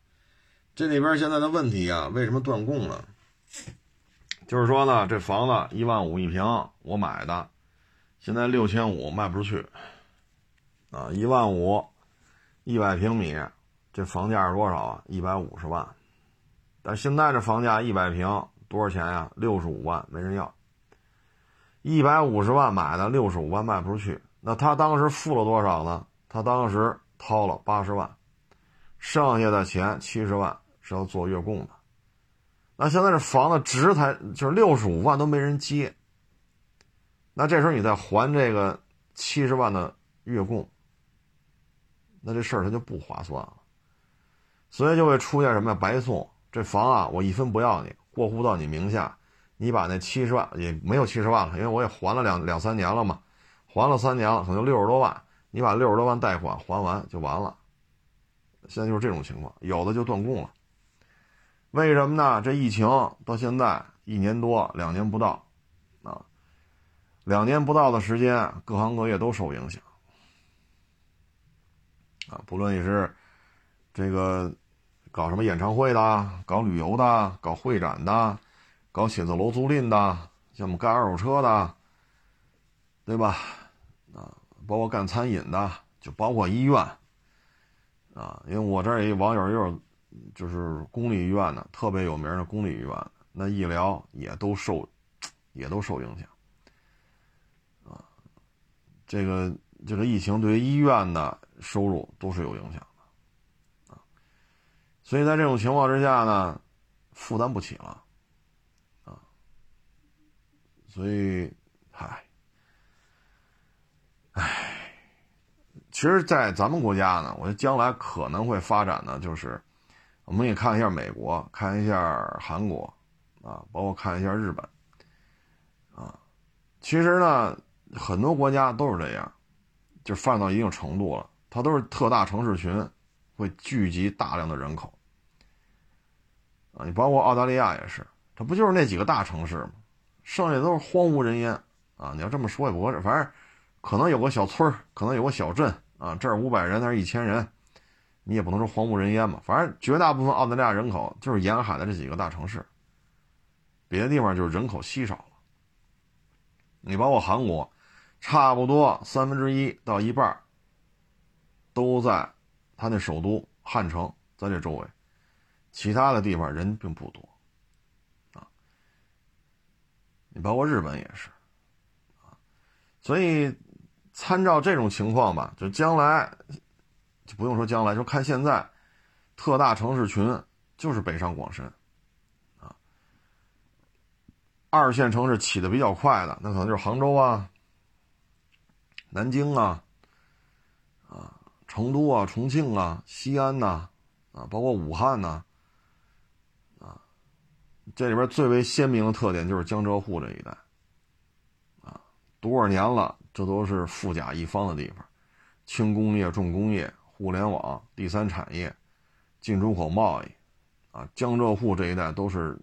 这里边现在的问题啊，为什么断供了？就是说呢，这房子一万五一平，我买的，现在六千五卖不出去啊，一万五一百平米，这房价是多少啊？一百五十万，但现在这房价一百平多少钱呀？六十五万，没人要。一百五十万买的，六十五万卖不出去，那他当时付了多少呢？他当时掏了八十万，剩下的钱七十万是要做月供的。那现在这房子值才就是六十五万都没人接，那这时候你再还这个七十万的月供，那这事儿它就不划算了。所以就会出现什么呀？白送这房啊，我一分不要你，过户到你名下，你把那七十万也没有七十万了，因为我也还了两两三年了嘛，还了三年了，可能六十多万。你把六十多万贷款还完就完了，现在就是这种情况，有的就断供了。为什么呢？这疫情到现在一年多、两年不到，两年不到的时间，各行各业都受影响，啊，不论你是这个搞什么演唱会的、搞旅游的、搞会展的、搞写字楼租赁的，像我们干二手车的，对吧？啊包括干餐饮的，就包括医院，啊，因为我这儿一网友又就是公立医院的，特别有名的公立医院，那医疗也都受，也都受影响，这个这个疫情对于医院的收入都是有影响的，啊，所以在这种情况之下呢，负担不起了，啊，所以，唉。唉，其实，在咱们国家呢，我觉得将来可能会发展的就是，我们也看一下美国，看一下韩国，啊，包括看一下日本，啊，其实呢，很多国家都是这样，就发展到一定程度了，它都是特大城市群，会聚集大量的人口，啊，你包括澳大利亚也是，它不就是那几个大城市吗？剩下都是荒无人烟，啊，你要这么说也不合适，反正。可能有个小村，可能有个小镇啊，这儿五百人，那儿一千人，你也不能说荒无人烟嘛。反正绝大部分澳大利亚人口就是沿海的这几个大城市，别的地方就是人口稀少了。你包括韩国，差不多三分之一到一半都在他那首都汉城，在这周围，其他的地方人并不多，啊，你包括日本也是，啊，所以参照这种情况吧，就将来就不用说将来，就看现在，特大城市群就是北上广深，啊，二线城市起的比较快的，那可能就是杭州啊、南京啊。啊成都啊，重庆啊，西安呐，啊，包括武汉呐，啊，这里边最为鲜明的特点就是江浙沪这一带，啊，多少年了，这都是富甲一方的地方，轻工业、重工业、互联网、第三产业、进出口贸易，啊，江浙沪这一带都是，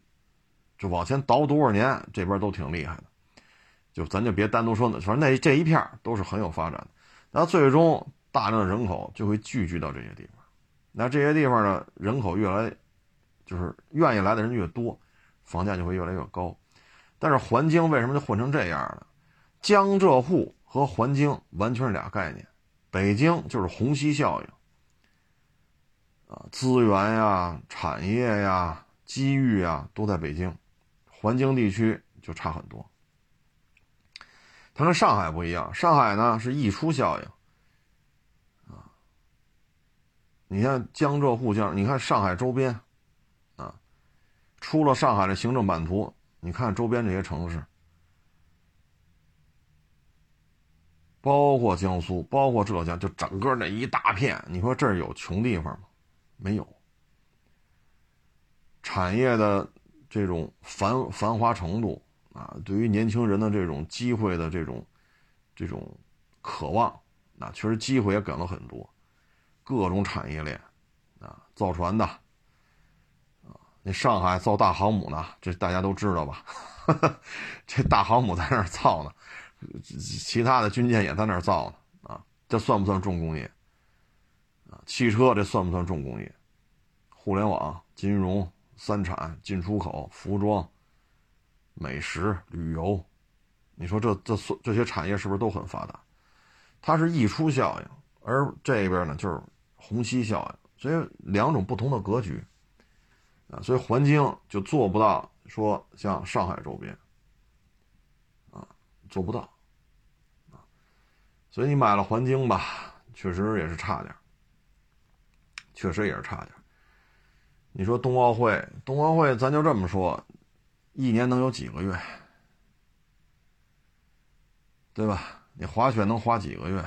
就往前倒多少年，这边都挺厉害的，就咱就别单独说那，反正那这一片都是很有发展的，那最终。大量的人口就会聚集到这些地方，那这些地方呢，人口越来，就是愿意来的人越多，房价就会越来越高。但是环京为什么就混成这样了？江浙沪和环京完全是俩概念，北京就是虹吸效应，啊，资源呀、产业呀、机遇呀都在北京，环京地区就差很多。跟上海不一样，上海呢是溢出效应。啊你看江浙沪江，你看上海周边，啊，出了上海的行政版图，你看周边这些城市，包括江苏，包括浙江，就整个那一大片，你说这儿有穷地方吗？没有。产业的这种繁繁华程度啊，对于年轻人的这种机会的这种这种渴望，那确实机会也给了很多。各种产业链，啊，造船的，啊，那上海造大航母呢，这大家都知道吧？<laughs> 这大航母在那儿造呢，其他的军舰也在那儿造呢，啊，这算不算重工业？啊，汽车这算不算重工业？互联网、金融、三产、进出口、服装、美食、旅游，你说这这所这些产业是不是都很发达？它是溢出效应。而这边呢，就是虹吸效应，所以两种不同的格局啊，所以环京就做不到说像上海周边啊，做不到啊，所以你买了环京吧，确实也是差点，确实也是差点。你说冬奥会，冬奥会咱就这么说，一年能有几个月，对吧？你滑雪能滑几个月？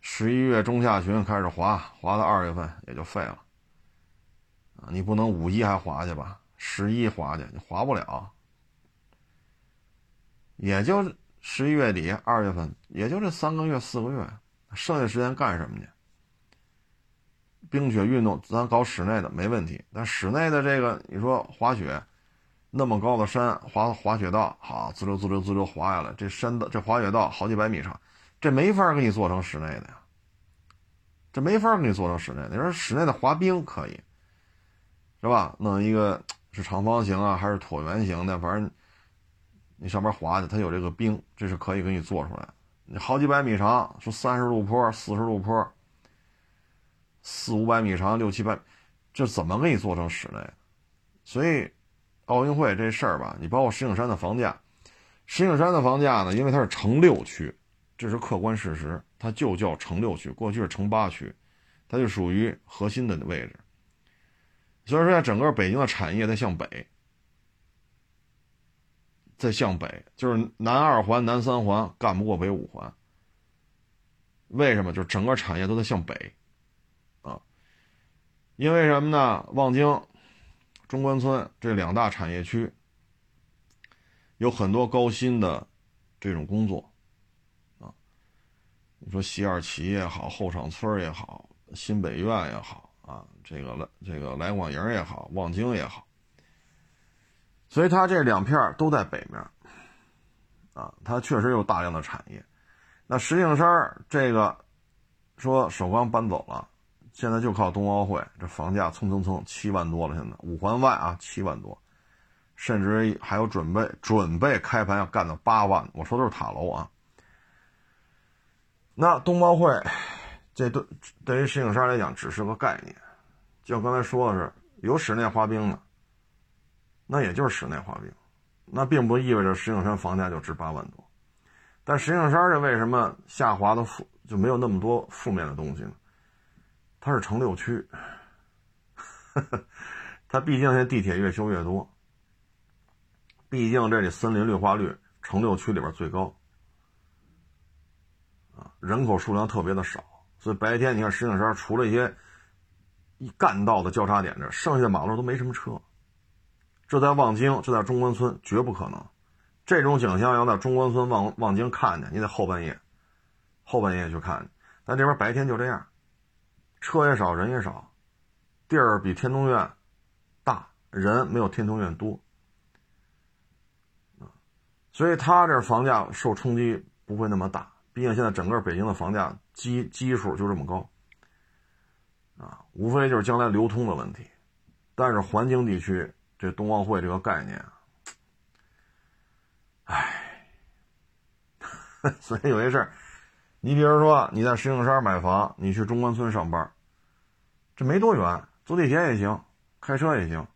十一月中下旬开始滑，滑到二月份也就废了。啊，你不能五一还滑去吧？十一滑去，你滑不了。也就十一月底、二月份，也就这三个月、四个月，剩下时间干什么去？冰雪运动咱搞室内的没问题，但室内的这个，你说滑雪，那么高的山，滑滑雪道，好，滋溜滋溜滋溜滑下来，这山的这滑雪道好几百米长。这没法给你做成室内的呀，这没法给你做成室内。你说室内的滑冰可以，是吧？弄一个是长方形啊，还是椭圆形的，反正你上面滑的，它有这个冰，这是可以给你做出来。你好几百米长，说三十度坡、四十度坡，四五百米长、六七百，这怎么给你做成室内？所以奥运会这事儿吧，你包括石景山的房价，石景山的房价呢，因为它是城六区。这是客观事实，它就叫城六区，过去是城八区，它就属于核心的位置。所以说，在整个北京的产业在向北，在向北，就是南二环、南三环干不过北五环。为什么？就是整个产业都在向北，啊，因为什么呢？望京、中关村这两大产业区有很多高薪的这种工作。啊你说西二旗也好，后厂村也好，新北苑也好啊，这个来这个来广营也好，望京也好，所以它这两片都在北面，啊，它确实有大量的产业。那石景山这个说首钢搬走了，现在就靠冬奥会，这房价蹭蹭蹭七万多了，现在五环外啊七万多，甚至还有准备准备开盘要干到八万，我说都是塔楼啊。那冬奥会，这对对于石景山来讲只是个概念，就刚才说的是，有室内滑冰的，那也就是室内滑冰，那并不意味着石景山房价就值八万多。但石景山这为什么下滑的负就没有那么多负面的东西呢？它是城六区，<laughs> 它毕竟现在地铁越修越多，毕竟这里森林绿化率城六区里边最高，啊，人口数量特别的少，所以白天你看石景山除了一些。一干道的交叉点这，剩下的马路都没什么车。这在望京，这在中关村绝不可能。这种景象要在中关村望望京看见，你得后半夜，后半夜去看。咱这边白天就这样，车也少，人也少，地儿比天通苑大，人没有天通苑多。所以他这房价受冲击不会那么大，毕竟现在整个北京的房价基基数就这么高。啊，无非就是将来流通的问题，但是环境地区这冬奥会这个概念，唉，<laughs> 所以有些事儿，你比如说你在石景山买房，你去中关村上班，这没多远，坐地铁也行，开车也行，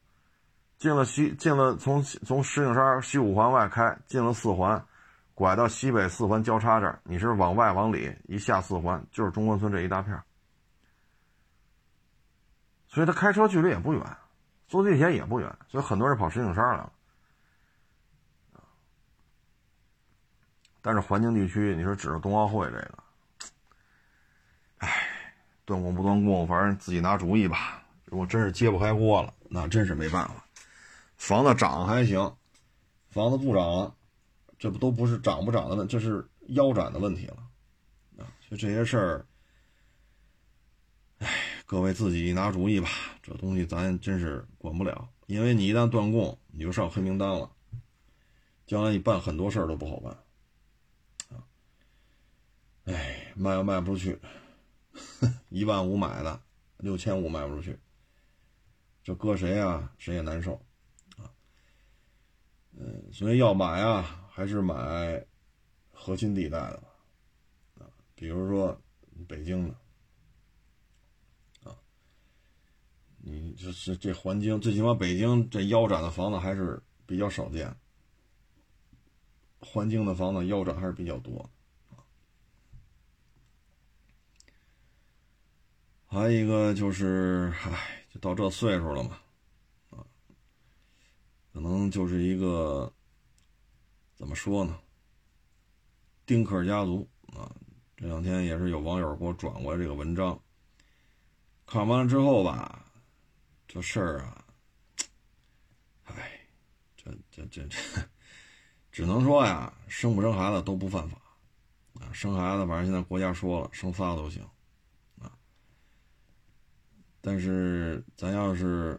进了西进了从从石景山西五环外开，进了四环，拐到西北四环交叉这儿，你是往外往里一下四环，就是中关村这一大片。所以他开车距离也不远，坐地铁也不远，所以很多人跑石景山来了。但是环境地区，你说指着冬奥会这个，唉，断供不断供，反正自己拿主意吧。如果真是揭不开锅了，那真是没办法。房子涨还行，房子不涨，这不都不是涨不涨的问，这是腰斩的问题了。啊，就这些事儿，唉。各位自己拿主意吧，这东西咱真是管不了，因为你一旦断供，你就上黑名单了，将来你办很多事儿都不好办，啊，哎，卖又卖不出去，<laughs> 一万五买的，六千五卖不出去，这搁谁啊，谁也难受，啊，嗯，所以要买啊，还是买核心地带的，啊，比如说北京的。啊你这是这环境，最起码北京这腰斩的房子还是比较少见。环境的房子腰斩还是比较多。还有一个就是，唉，就到这岁数了嘛，啊，可能就是一个怎么说呢？丁克家族啊，这两天也是有网友给我转过来这个文章，看完了之后吧。这事儿啊，哎，这这这这，只能说呀，生不生孩子都不犯法啊。生孩子，反正现在国家说了，生仨都行。但是咱要是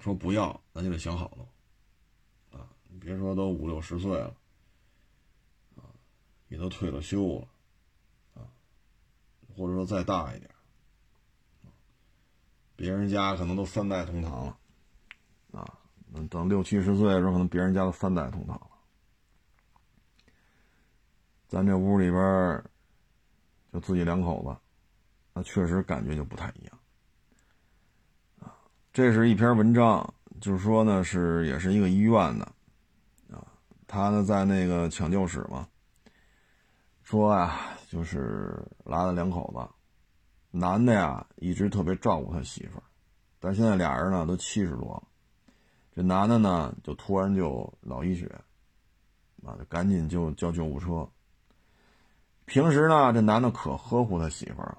说不要，咱就得想好了啊。你别说都五六十岁了啊，也都退了休了啊，或者说再大一点。别人家可能都三代同堂了，啊，等六七十岁的时候，可能别人家都三代同堂了。咱这屋里边就自己两口子，那确实感觉就不太一样。这是一篇文章，就是说呢，是也是一个医院的，啊，他呢在那个抢救室嘛，说啊，就是来了两口子。男的呀，一直特别照顾他媳妇儿，但现在俩人呢都七十多了，这男的呢就突然就脑溢血，啊，就赶紧就叫救护车。平时呢，这男的可呵护他媳妇儿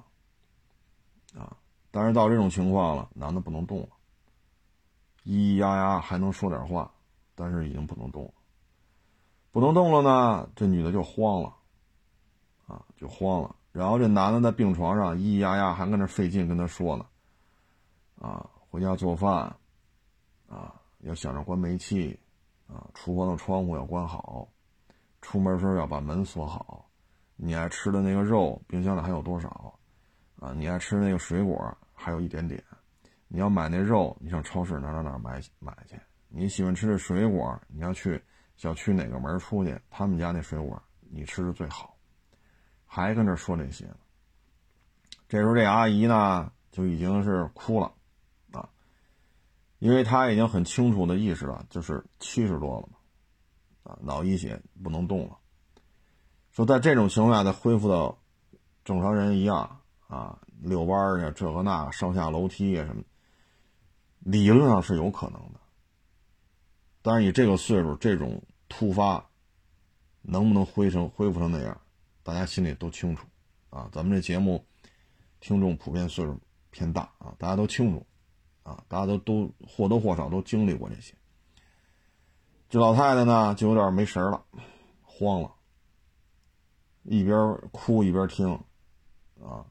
了，啊，但是到这种情况了，男的不能动了，咿咿呀呀还能说点话，但是已经不能动了，不能动了呢，这女的就慌了，啊，就慌了。然后这男的在病床上咿咿呀呀，还跟那费劲跟他说呢，啊，回家做饭，啊，要想着关煤气，啊，厨房的窗户要关好，出门时候要把门锁好，你爱吃的那个肉，冰箱里还有多少？啊，你爱吃那个水果还有一点点，你要买那肉，你上超市哪哪哪买买去。你喜欢吃的水果，你要去小区哪个门出去，他们家那水果你吃的最好。还跟这说这些呢，这时候这阿姨呢就已经是哭了，啊因为她已经很清楚的意识了，就是七十多了嘛，啊，脑溢血不能动了。说在这种情况下再恢复到正常人一样啊，遛弯儿呀，这个那上下楼梯啊什么，理论上是有可能的。但是你这个岁数，这种突发，能不能恢成恢复成那样，大家心里都清楚啊。咱们这节目听众普遍岁数偏大啊，大家都清楚。啊，大家都都或多或少都经历过这些。这老太太呢，就有点没神了，慌了，一边哭一边听，啊，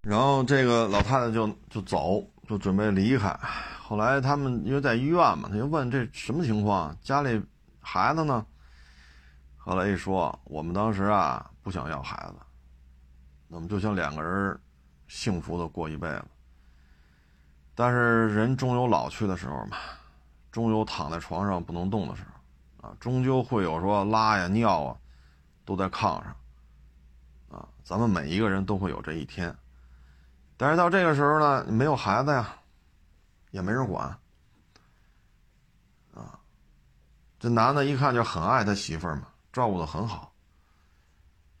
然后这个老太太就就走，就准备离开。后来他们因为在医院嘛，他就问这什么情况，家里孩子呢？后来一说，我们当时啊不想要孩子，我们就想两个人幸福的过一辈子。但是人终有老去的时候嘛，终有躺在床上不能动的时候，啊，终究会有说拉呀尿啊，都在炕上，啊，咱们每一个人都会有这一天。但是到这个时候呢，没有孩子呀，也没人管，啊，这男的一看就很爱他媳妇儿嘛，照顾的很好。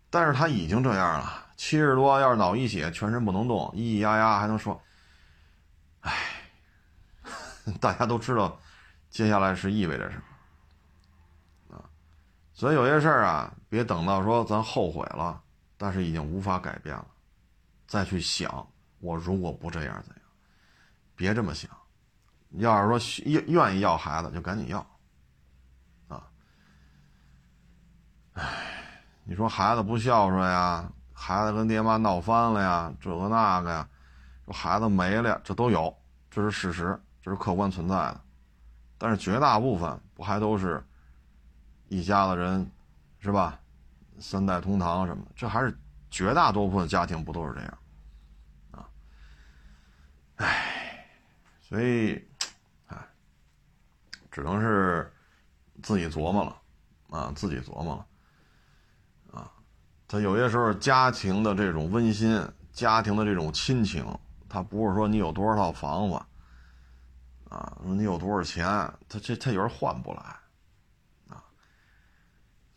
但是他已经这样了，七十多，要是脑溢血，全身不能动，咿咿呀呀还能说。唉，<laughs> 大家都知道，接下来是意味着什么啊？所以有些事儿啊，别等到说咱后悔了，但是已经无法改变了，再去想我如果不这样怎样？别这么想。要是说愿愿意要孩子，就赶紧要啊！唉，你说孩子不孝顺呀，孩子跟爹妈闹翻了呀，这个那个呀。说孩子没了，这都有，这是事实，这是客观存在的。但是绝大部分不还都是一家子人，是吧？三代同堂什么的，这还是绝大多数的家庭不都是这样？唉，所以，唉，只能是自己琢磨了啊，自己琢磨了啊。他有些时候家庭的这种温馨，家庭的这种亲情。他不是说你有多少套房子，啊，你有多少钱，他这他有时候换不来，啊，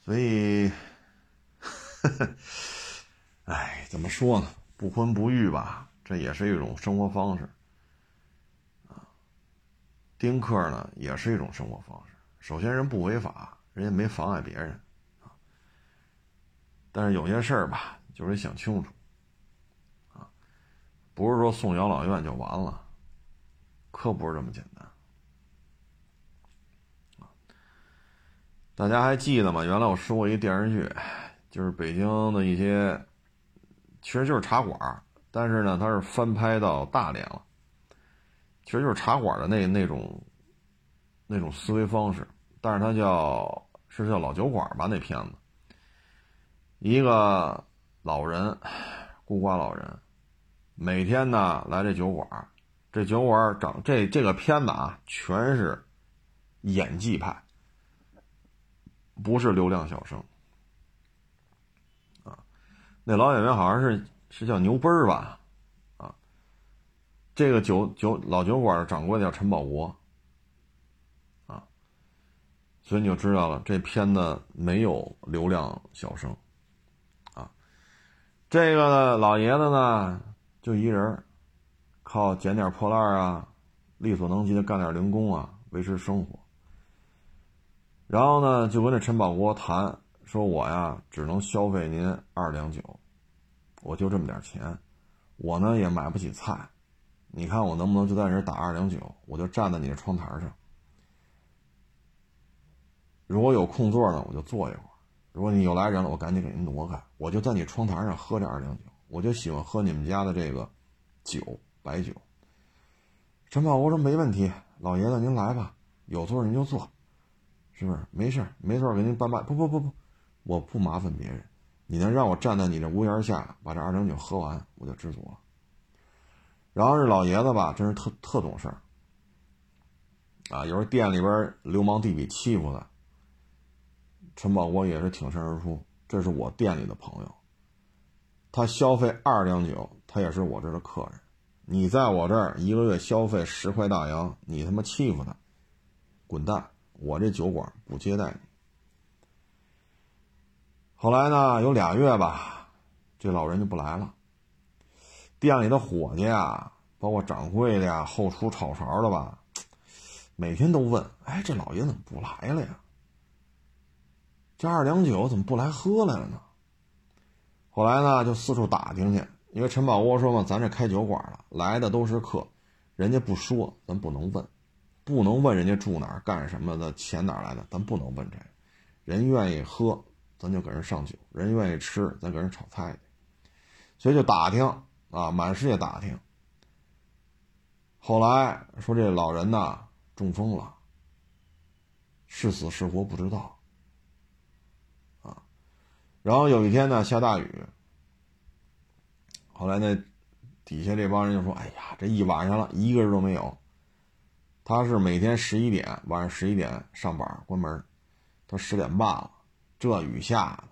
所以，<laughs> 哎，怎么说呢？不婚不育吧，这也是一种生活方式，啊，丁克呢也是一种生活方式。首先人不违法，人家没妨碍别人，啊，但是有些事儿吧，就得想清楚。啊不是说送养老院就完了，可不是这么简单。大家还记得吗？原来我说过一电视剧，就是北京的一些，其实就是茶馆，但是呢，它是翻拍到大连了。其实就是茶馆的那那种，那种思维方式，但是它叫是叫老酒馆吧？那片子，一个老人，孤寡老人。每天呢来这酒馆，这酒馆整这这个片子啊，全是演技派，不是流量小生啊。那老演员好像是是叫牛奔儿吧，啊，这个酒酒老酒馆的掌柜的叫陈宝国，啊，所以你就知道了，这片子没有流量小生，啊，这个呢老爷子呢。就一人，靠捡点破烂啊，力所能及的干点零工啊，维持生活。然后呢，就跟这陈宝国谈，说我呀只能消费您二两酒，我就这么点钱，我呢也买不起菜，你看我能不能就在这打二两酒，我就站在你的窗台上，如果有空座呢，我就坐一会儿；如果你有来人了，我赶紧给您挪开，我就在你窗台上喝这二两酒。我就喜欢喝你们家的这个酒，白酒。陈宝国说没问题，老爷子您来吧，有座您就坐，是不是？没事没座给您办办。不不不不，我不麻烦别人，你能让我站在你这屋檐下把这二两酒喝完，我就知足了。然后这老爷子吧，真是特特懂事儿啊，有时候店里边流氓地痞欺负他，陈宝国也是挺身而出，这是我店里的朋友。他消费二两酒，他也是我这的客人，你在我这儿一个月消费十块大洋，你他妈欺负他，滚蛋！我这酒馆不接待你。后来呢，有俩月吧，这老人就不来了。店里的伙计啊，包括掌柜的呀、后厨炒勺的吧，每天都问：“哎，这老爷怎么不来了呀？这二两酒怎么不来喝来了呢？”后来呢，就四处打听去，因为陈宝国说嘛：“咱这开酒馆了，来的都是客，人家不说，咱不能问，不能问人家住哪儿、干什么的、钱哪来的，咱不能问这。人愿意喝，咱就给人上酒；人愿意吃，咱给人炒菜去。所以就打听啊，满世界打听。后来说这老人呐中风了，是死是活不知道。”啊然后有一天呢，下大雨。后来那底下这帮人就说：“哎呀，这一晚上了，一个人都没有。”他是每天十一点晚上十一点上班关门，他十点半了，这雨下的，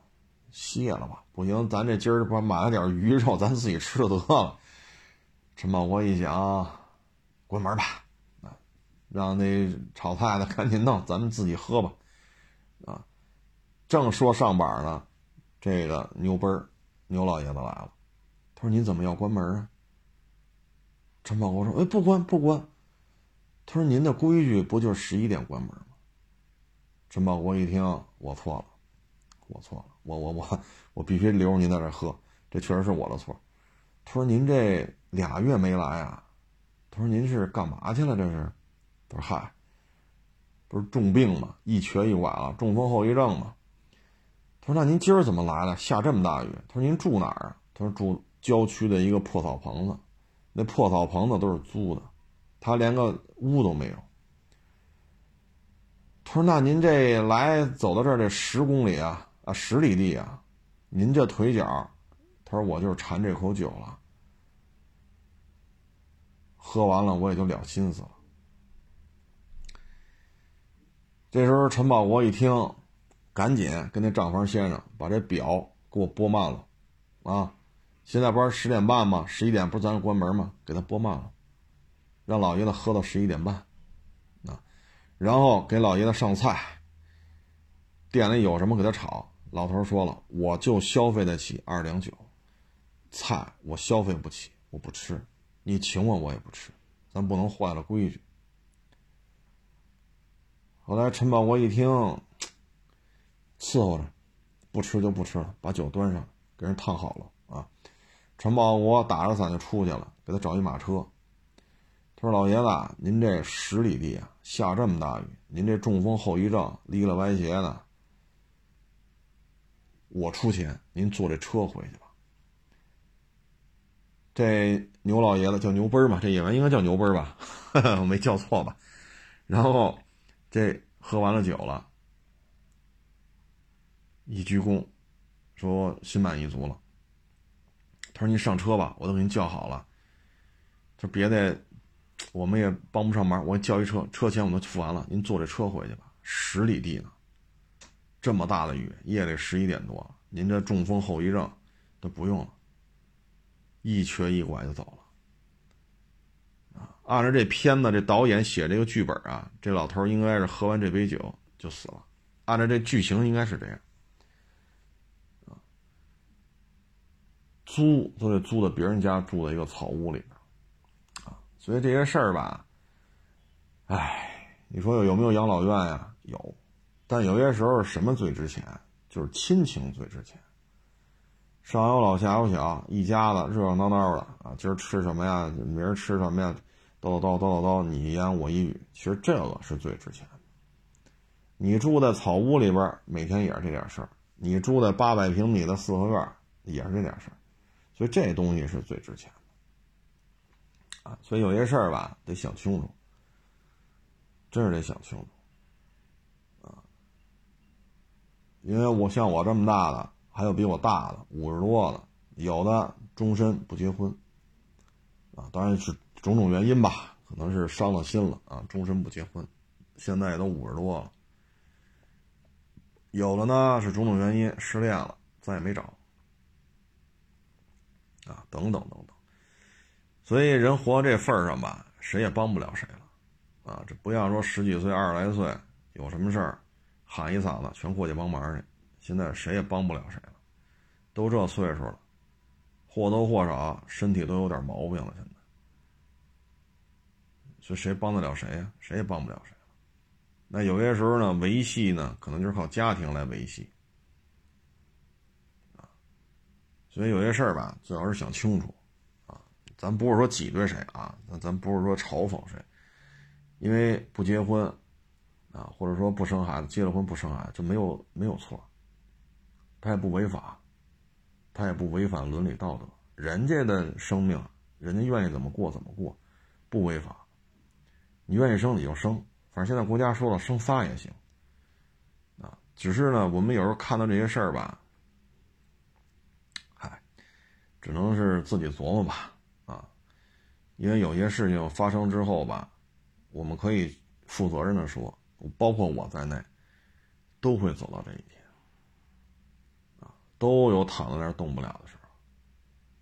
歇了吧，不行，咱这今儿把买了点鱼肉，咱自己吃了得了。陈宝国一想，关门吧，啊，让那炒菜的赶紧弄，咱们自己喝吧，啊，正说上班呢。这个牛奔，牛老爷子来了。他说：“您怎么要关门啊？”陈宝国说：“哎，不关不关。”他说：“您的规矩不就是十一点关门吗？”陈宝国一听，我错了，我错了，我我我我必须留着您在这喝，这确实是我的错。他说：“您这俩月没来啊？”他说：“您是干嘛去了？这是？”他说：“嗨，不是重病吗？一瘸一拐了，中风后遗症嘛。”他说：“那您今儿怎么来了？下这么大雨。”他说：“您住哪儿啊？”他说：“住郊区的一个破草棚子，那破草棚子都是租的，他连个屋都没有。”他说：“那您这来走到这儿这十公里啊啊十里地啊，您这腿脚，他说我就是馋这口酒了，喝完了我也就了心思了。”这时候陈宝国一听。赶紧跟那账房先生把这表给我拨慢了，啊，现在不是十点半吗？十一点不是咱关门吗？给他拨慢了，让老爷子喝到十一点半，啊，然后给老爷子上菜。店里有什么给他炒。老头说了，我就消费得起二两酒，菜我消费不起，我不吃，你请我我也不吃，咱不能坏了规矩。后来陈宝国一听。伺候着，不吃就不吃了，把酒端上，给人烫好了啊。陈宝国打着伞就出去了，给他找一马车。他说：“老爷子，您这十里地啊，下这么大雨，您这中风后遗症，离了歪斜的，我出钱，您坐这车回去吧。”这牛老爷子叫牛奔儿嘛，这演员应该叫牛奔儿吧？<laughs> 我没叫错吧？然后这喝完了酒了。一鞠躬，说心满意足了。他说：“您上车吧，我都给您叫好了。就别的，我们也帮不上忙。我叫一车，车钱我都付完了。您坐这车回去吧。十里地呢，这么大的雨，夜里十一点多，您这中风后遗症都不用了，一瘸一拐就走了。按照这片子，这导演写这个剧本啊，这老头应该是喝完这杯酒就死了。按照这剧情，应该是这样。”租都得租到别人家住的一个草屋里边，啊，所以这些事儿吧，哎，你说有没有养老院呀？有，但有些时候什么最值钱？就是亲情最值钱。上有老下有小，一家子热热闹闹的啊，今儿吃什么呀？明儿吃什么呀？叨叨叨叨叨叨，你一言我一语，其实这个是最值钱的。你住在草屋里边，每天也是这点事儿；你住在八百平米的四合院，也是这点事儿。所以这东西是最值钱的，啊，所以有些事儿吧，得想清楚，真是得想清楚，啊，因为我像我这么大的，还有比我大的五十多的，有的终身不结婚，啊，当然是种种原因吧，可能是伤了心了啊，终身不结婚，现在也都五十多了，有的呢是种种原因失恋了，再也没找。啊，等等等等，所以人活到这份上吧，谁也帮不了谁了，啊，这不像说十几岁、二十来岁有什么事儿，喊一嗓子全过去帮忙去。现在谁也帮不了谁了，都这岁数了，或多或少身体都有点毛病了。现在，所以谁帮得了谁呀？谁也帮不了谁了。那有些时候呢，维系呢，可能就是靠家庭来维系，啊，所以有些事儿吧，最好是想清楚啊。咱不是说挤兑谁啊，咱咱不是说嘲讽谁，因为不结婚，啊，或者说不生孩子，结了婚不生孩子，这没有没有错，他也不违法，他也不违反伦理道德，人家的生命，人家愿意怎么过怎么过，不违法，你愿意生你就生，反正现在国家说了，生仨也行，啊，只是呢，我们有时候看到这些事儿吧，嗨，只能是自己琢磨吧。啊因为有些事情发生之后吧，我们可以负责任的说，包括我在内，都会走到这一天，啊，都有躺在那儿动不了的时候。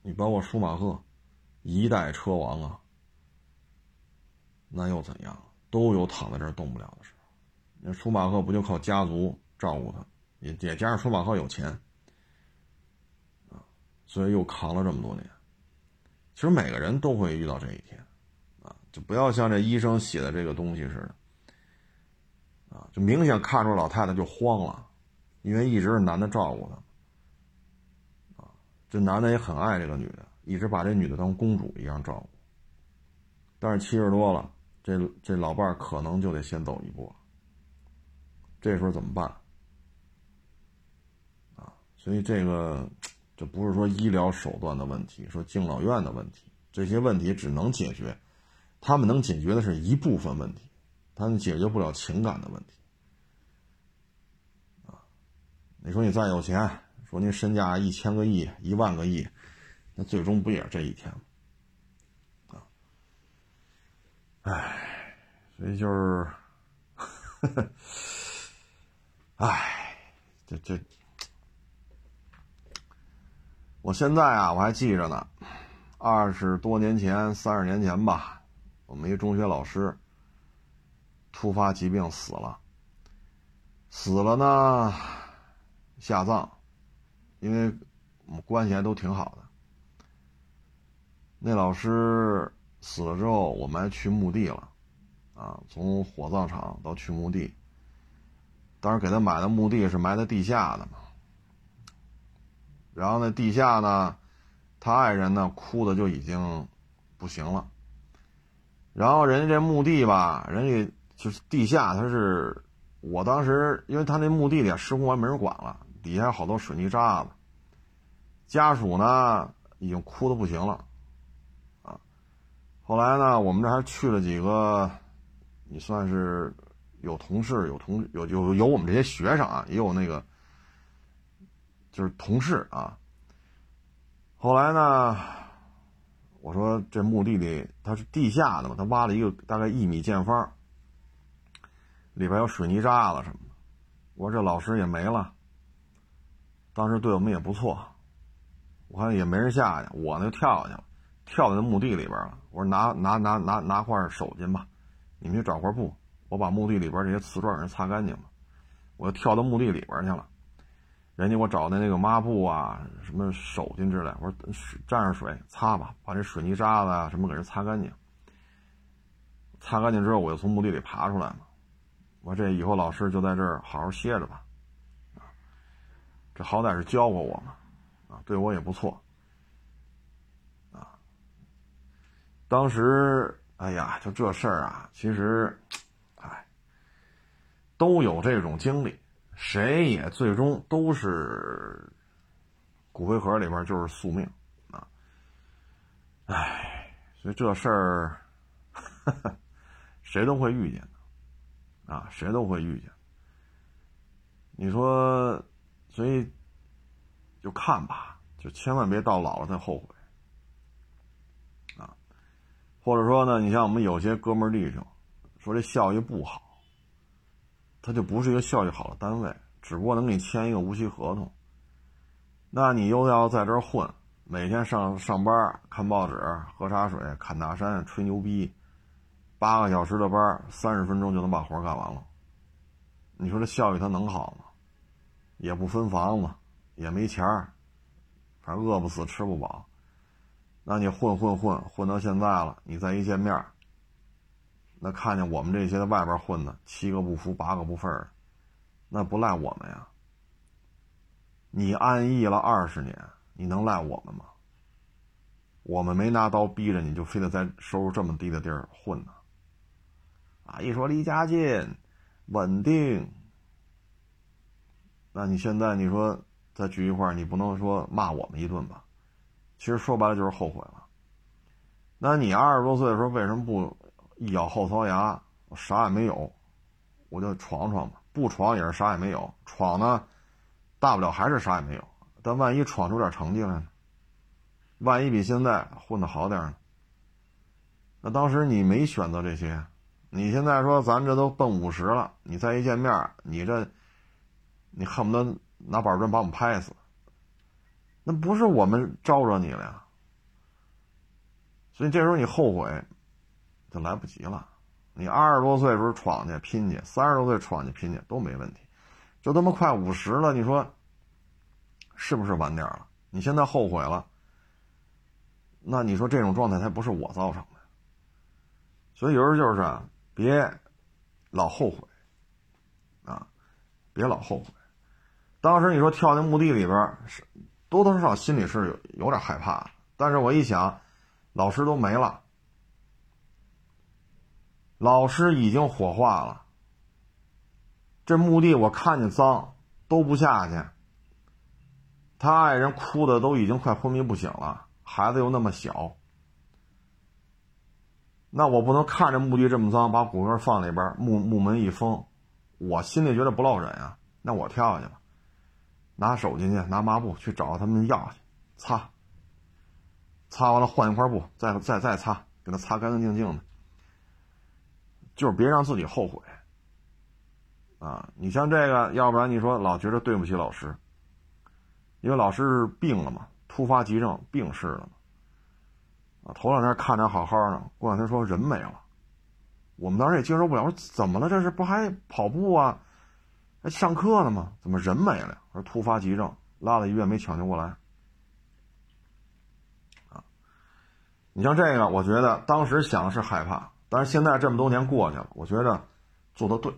你包括舒马赫，一代车王啊，那又怎样？都有躺在这儿动不了的时候。那舒马赫不就靠家族照顾他，也也加上舒马赫有钱，啊，所以又扛了这么多年。其实每个人都会遇到这一天，啊，就不要像这医生写的这个东西似的，啊，就明显看出老太太就慌了，因为一直是男的照顾她，啊，这男的也很爱这个女的，一直把这女的当公主一样照顾。但是七十多了，这这老伴儿可能就得先走一步，这时候怎么办？啊，所以这个。这不是说医疗手段的问题，说敬老院的问题，这些问题只能解决，他们能解决的是一部分问题，他解决不了情感的问题。啊，你说你再有钱，说你身价一千个亿、一万个亿，那最终不也是这一天吗？啊，唉，所以就是，<laughs> 唉，这这。我现在啊，我还记着呢，二十多年前、三十年前吧，我们一中学老师突发疾病死了。死了呢，下葬，因为我们关系还都挺好的。那老师死了之后，我们还去墓地了，啊，从火葬场到去墓地。当时给他买的墓地是埋在地下的嘛。然后那地下呢，他爱人呢哭的就已经不行了。然后人家这墓地吧，人家就是地下，他是我当时，因为他那墓地里啊施工完没人管了，底下好多水泥渣子。家属呢已经哭的不行了，啊，后来呢，我们这还去了几个，你算是有同事、有同有有有我们这些学生啊，也有那个。就是同事啊。后来呢，我说这墓地里它是地下的嘛，他挖了一个大概一米见方，里边有水泥渣子什么的。我说这老师也没了，当时对我们也不错，我看也没人下去，我呢就跳下去了，跳在那墓地里边了。我说拿拿拿拿拿块手巾吧，你们去找块布，我把墓地里边这些瓷砖给人擦干净吧。我就跳到墓地里边去了。人家给我找的那个抹布啊，什么手巾之类，我说沾上水擦吧，把这水泥渣子啊什么给人擦干净。擦干净之后，我就从墓地里爬出来嘛。我这以后老师就在这儿好好歇着吧。啊，这好歹是教过我嘛，啊，对我也不错。啊，当时哎呀，就这事儿啊，其实，哎，都有这种经历。谁也最终都是骨灰盒里边就是宿命啊！唉，所以这事儿 <laughs> 谁都会遇见啊，谁都会遇见。你说，所以就看吧，就千万别到老了再后悔啊！或者说呢，你像我们有些哥们弟兄说这效益不好。他就不是一个效益好的单位，只不过能给你签一个无期合同。那你又要在这儿混，每天上上班看报纸、喝茶水、侃大山、吹牛逼，八个小时的班，三十分钟就能把活干完了。你说这效益它能好吗？也不分房子，也没钱儿，反正饿不死吃不饱。那你混混混混到现在了，你再一见面，那看见我们这些在外边混的，七个不服八个不忿儿，那不赖我们呀。你安逸了二十年，你能赖我们吗？我们没拿刀逼着你，就非得在收入这么低的地儿混呢？啊，一说离家近。稳定，那你现在你说再聚一块儿，你不能说骂我们一顿吧？其实说白了就是后悔了。那你二十多岁的时候为什么不一咬后槽牙，啥也没有，我就闯闯吧？不闯也是啥也没有，闯呢，大不了还是啥也没有。但万一闯出点成绩来呢？万一比现在混的好点呢？那当时你没选择这些。你现在说咱这都奔五十了，你再一见面，你这，你恨不得拿板砖把我们拍死。那不是我们招惹你了呀？所以这时候你后悔，就来不及了。你二十多岁时候闯去拼去，三十多岁闯去拼去都没问题，就他妈快五十了，你说是不是晚点了？你现在后悔了，那你说这种状态才不是我造成的。所以有时候就是。别老后悔啊！别老后悔。当时你说跳那墓地里边，是多多少少心里是有有点害怕。但是我一想，老师都没了，老师已经火化了。这墓地我看见脏，都不下去。他爱人哭的都已经快昏迷不醒了，孩子又那么小。那我不能看着墓地这么脏，把骨灰放里边，墓墓门一封，我心里觉得不落忍啊。那我跳下去了，拿手进去，拿抹布去找他们要去，擦，擦完了换一块布，再再再擦，给他擦干干净净的，就是别让自己后悔啊。你像这个，要不然你说老觉得对不起老师，因为老师病了嘛，突发急症病逝了嘛。啊，头两天看着好好的，过两天说人没了，我们当时也接受不了。说怎么了？这是不还跑步啊？还上课呢吗？怎么人没了？说突发急症，拉到医院没抢救过来。啊，你像这个，我觉得当时想是害怕，但是现在这么多年过去了，我觉得做的对。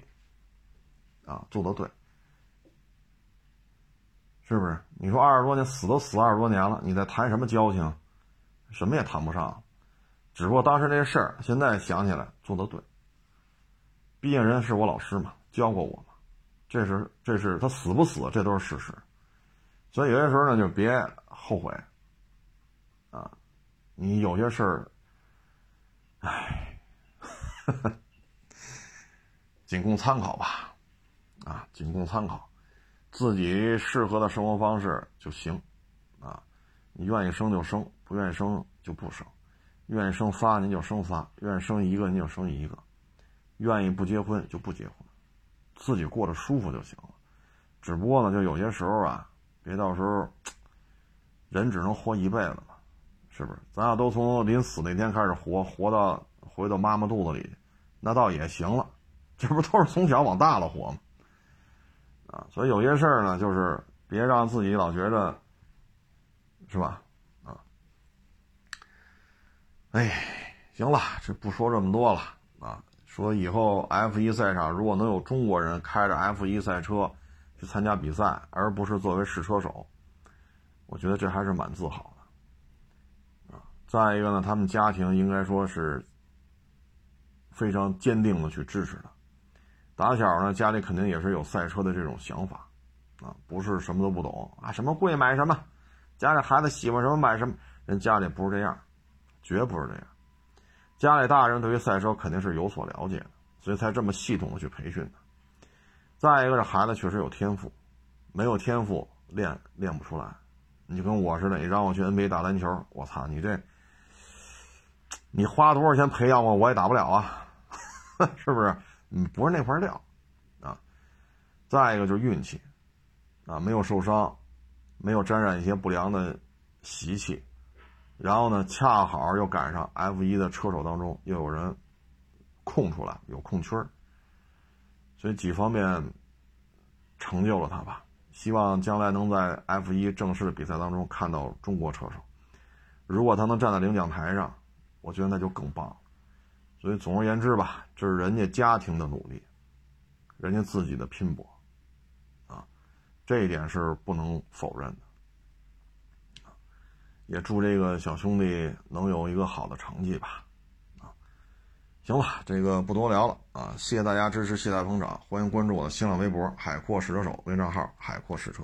啊，做的对，是不是？你说二十多年死都死二十多年了，你在谈什么交情？什么也谈不上，只不过当时这事儿，现在想起来做的对。毕竟人是我老师嘛，教过我嘛，这是这是他死不死，这都是事实。所以有些时候呢，就别后悔啊。你有些事儿，唉，<laughs> 仅供参考吧，啊，仅供参考，自己适合的生活方式就行，啊，你愿意生就生。不愿生就不生，愿意生仨您就生仨，愿意生一个您就生一个，愿意不结婚就不结婚，自己过得舒服就行了。只不过呢，就有些时候啊，别到时候，人只能活一辈子嘛，是不是？咱要都从临死那天开始活，活到回到妈妈肚子里去，那倒也行了。这不都是从小往大了活吗？啊，所以有些事儿呢，就是别让自己老觉着，是吧？哎，行了，这不说这么多了啊！说以后 F1 赛场如果能有中国人开着 F1 赛车去参加比赛，而不是作为试车手，我觉得这还是蛮自豪的啊。再一个呢，他们家庭应该说是非常坚定的去支持他。打小呢，家里肯定也是有赛车的这种想法啊，不是什么都不懂啊，什么贵买什么，家里孩子喜欢什么买什么，人家里不是这样。绝不是这样，家里大人对于赛车肯定是有所了解的，所以才这么系统的去培训他。再一个，这孩子确实有天赋，没有天赋练练不出来。你就跟我似的，你让我去 NBA 打篮球，我操，你这，你花多少钱培养我，我也打不了啊，<laughs> 是不是？你不是那块料啊。再一个就是运气啊，没有受伤，没有沾染一些不良的习气，然后呢，恰好又赶上 F1 的车手当中又有人空出来，有空缺所以几方面成就了他吧。希望将来能在 F1 正式的比赛当中看到中国车手。如果他能站在领奖台上，我觉得那就更棒。所以总而言之吧，这是人家家庭的努力，人家自己的拼搏，啊，这一点是不能否认。也祝这个小兄弟能有一个好的成绩吧。啊，行了，这个不多聊了啊，谢谢大家支持，谢谢大捧场，欢迎关注我的新浪微博“海阔试车手”微信账号“海阔试车”。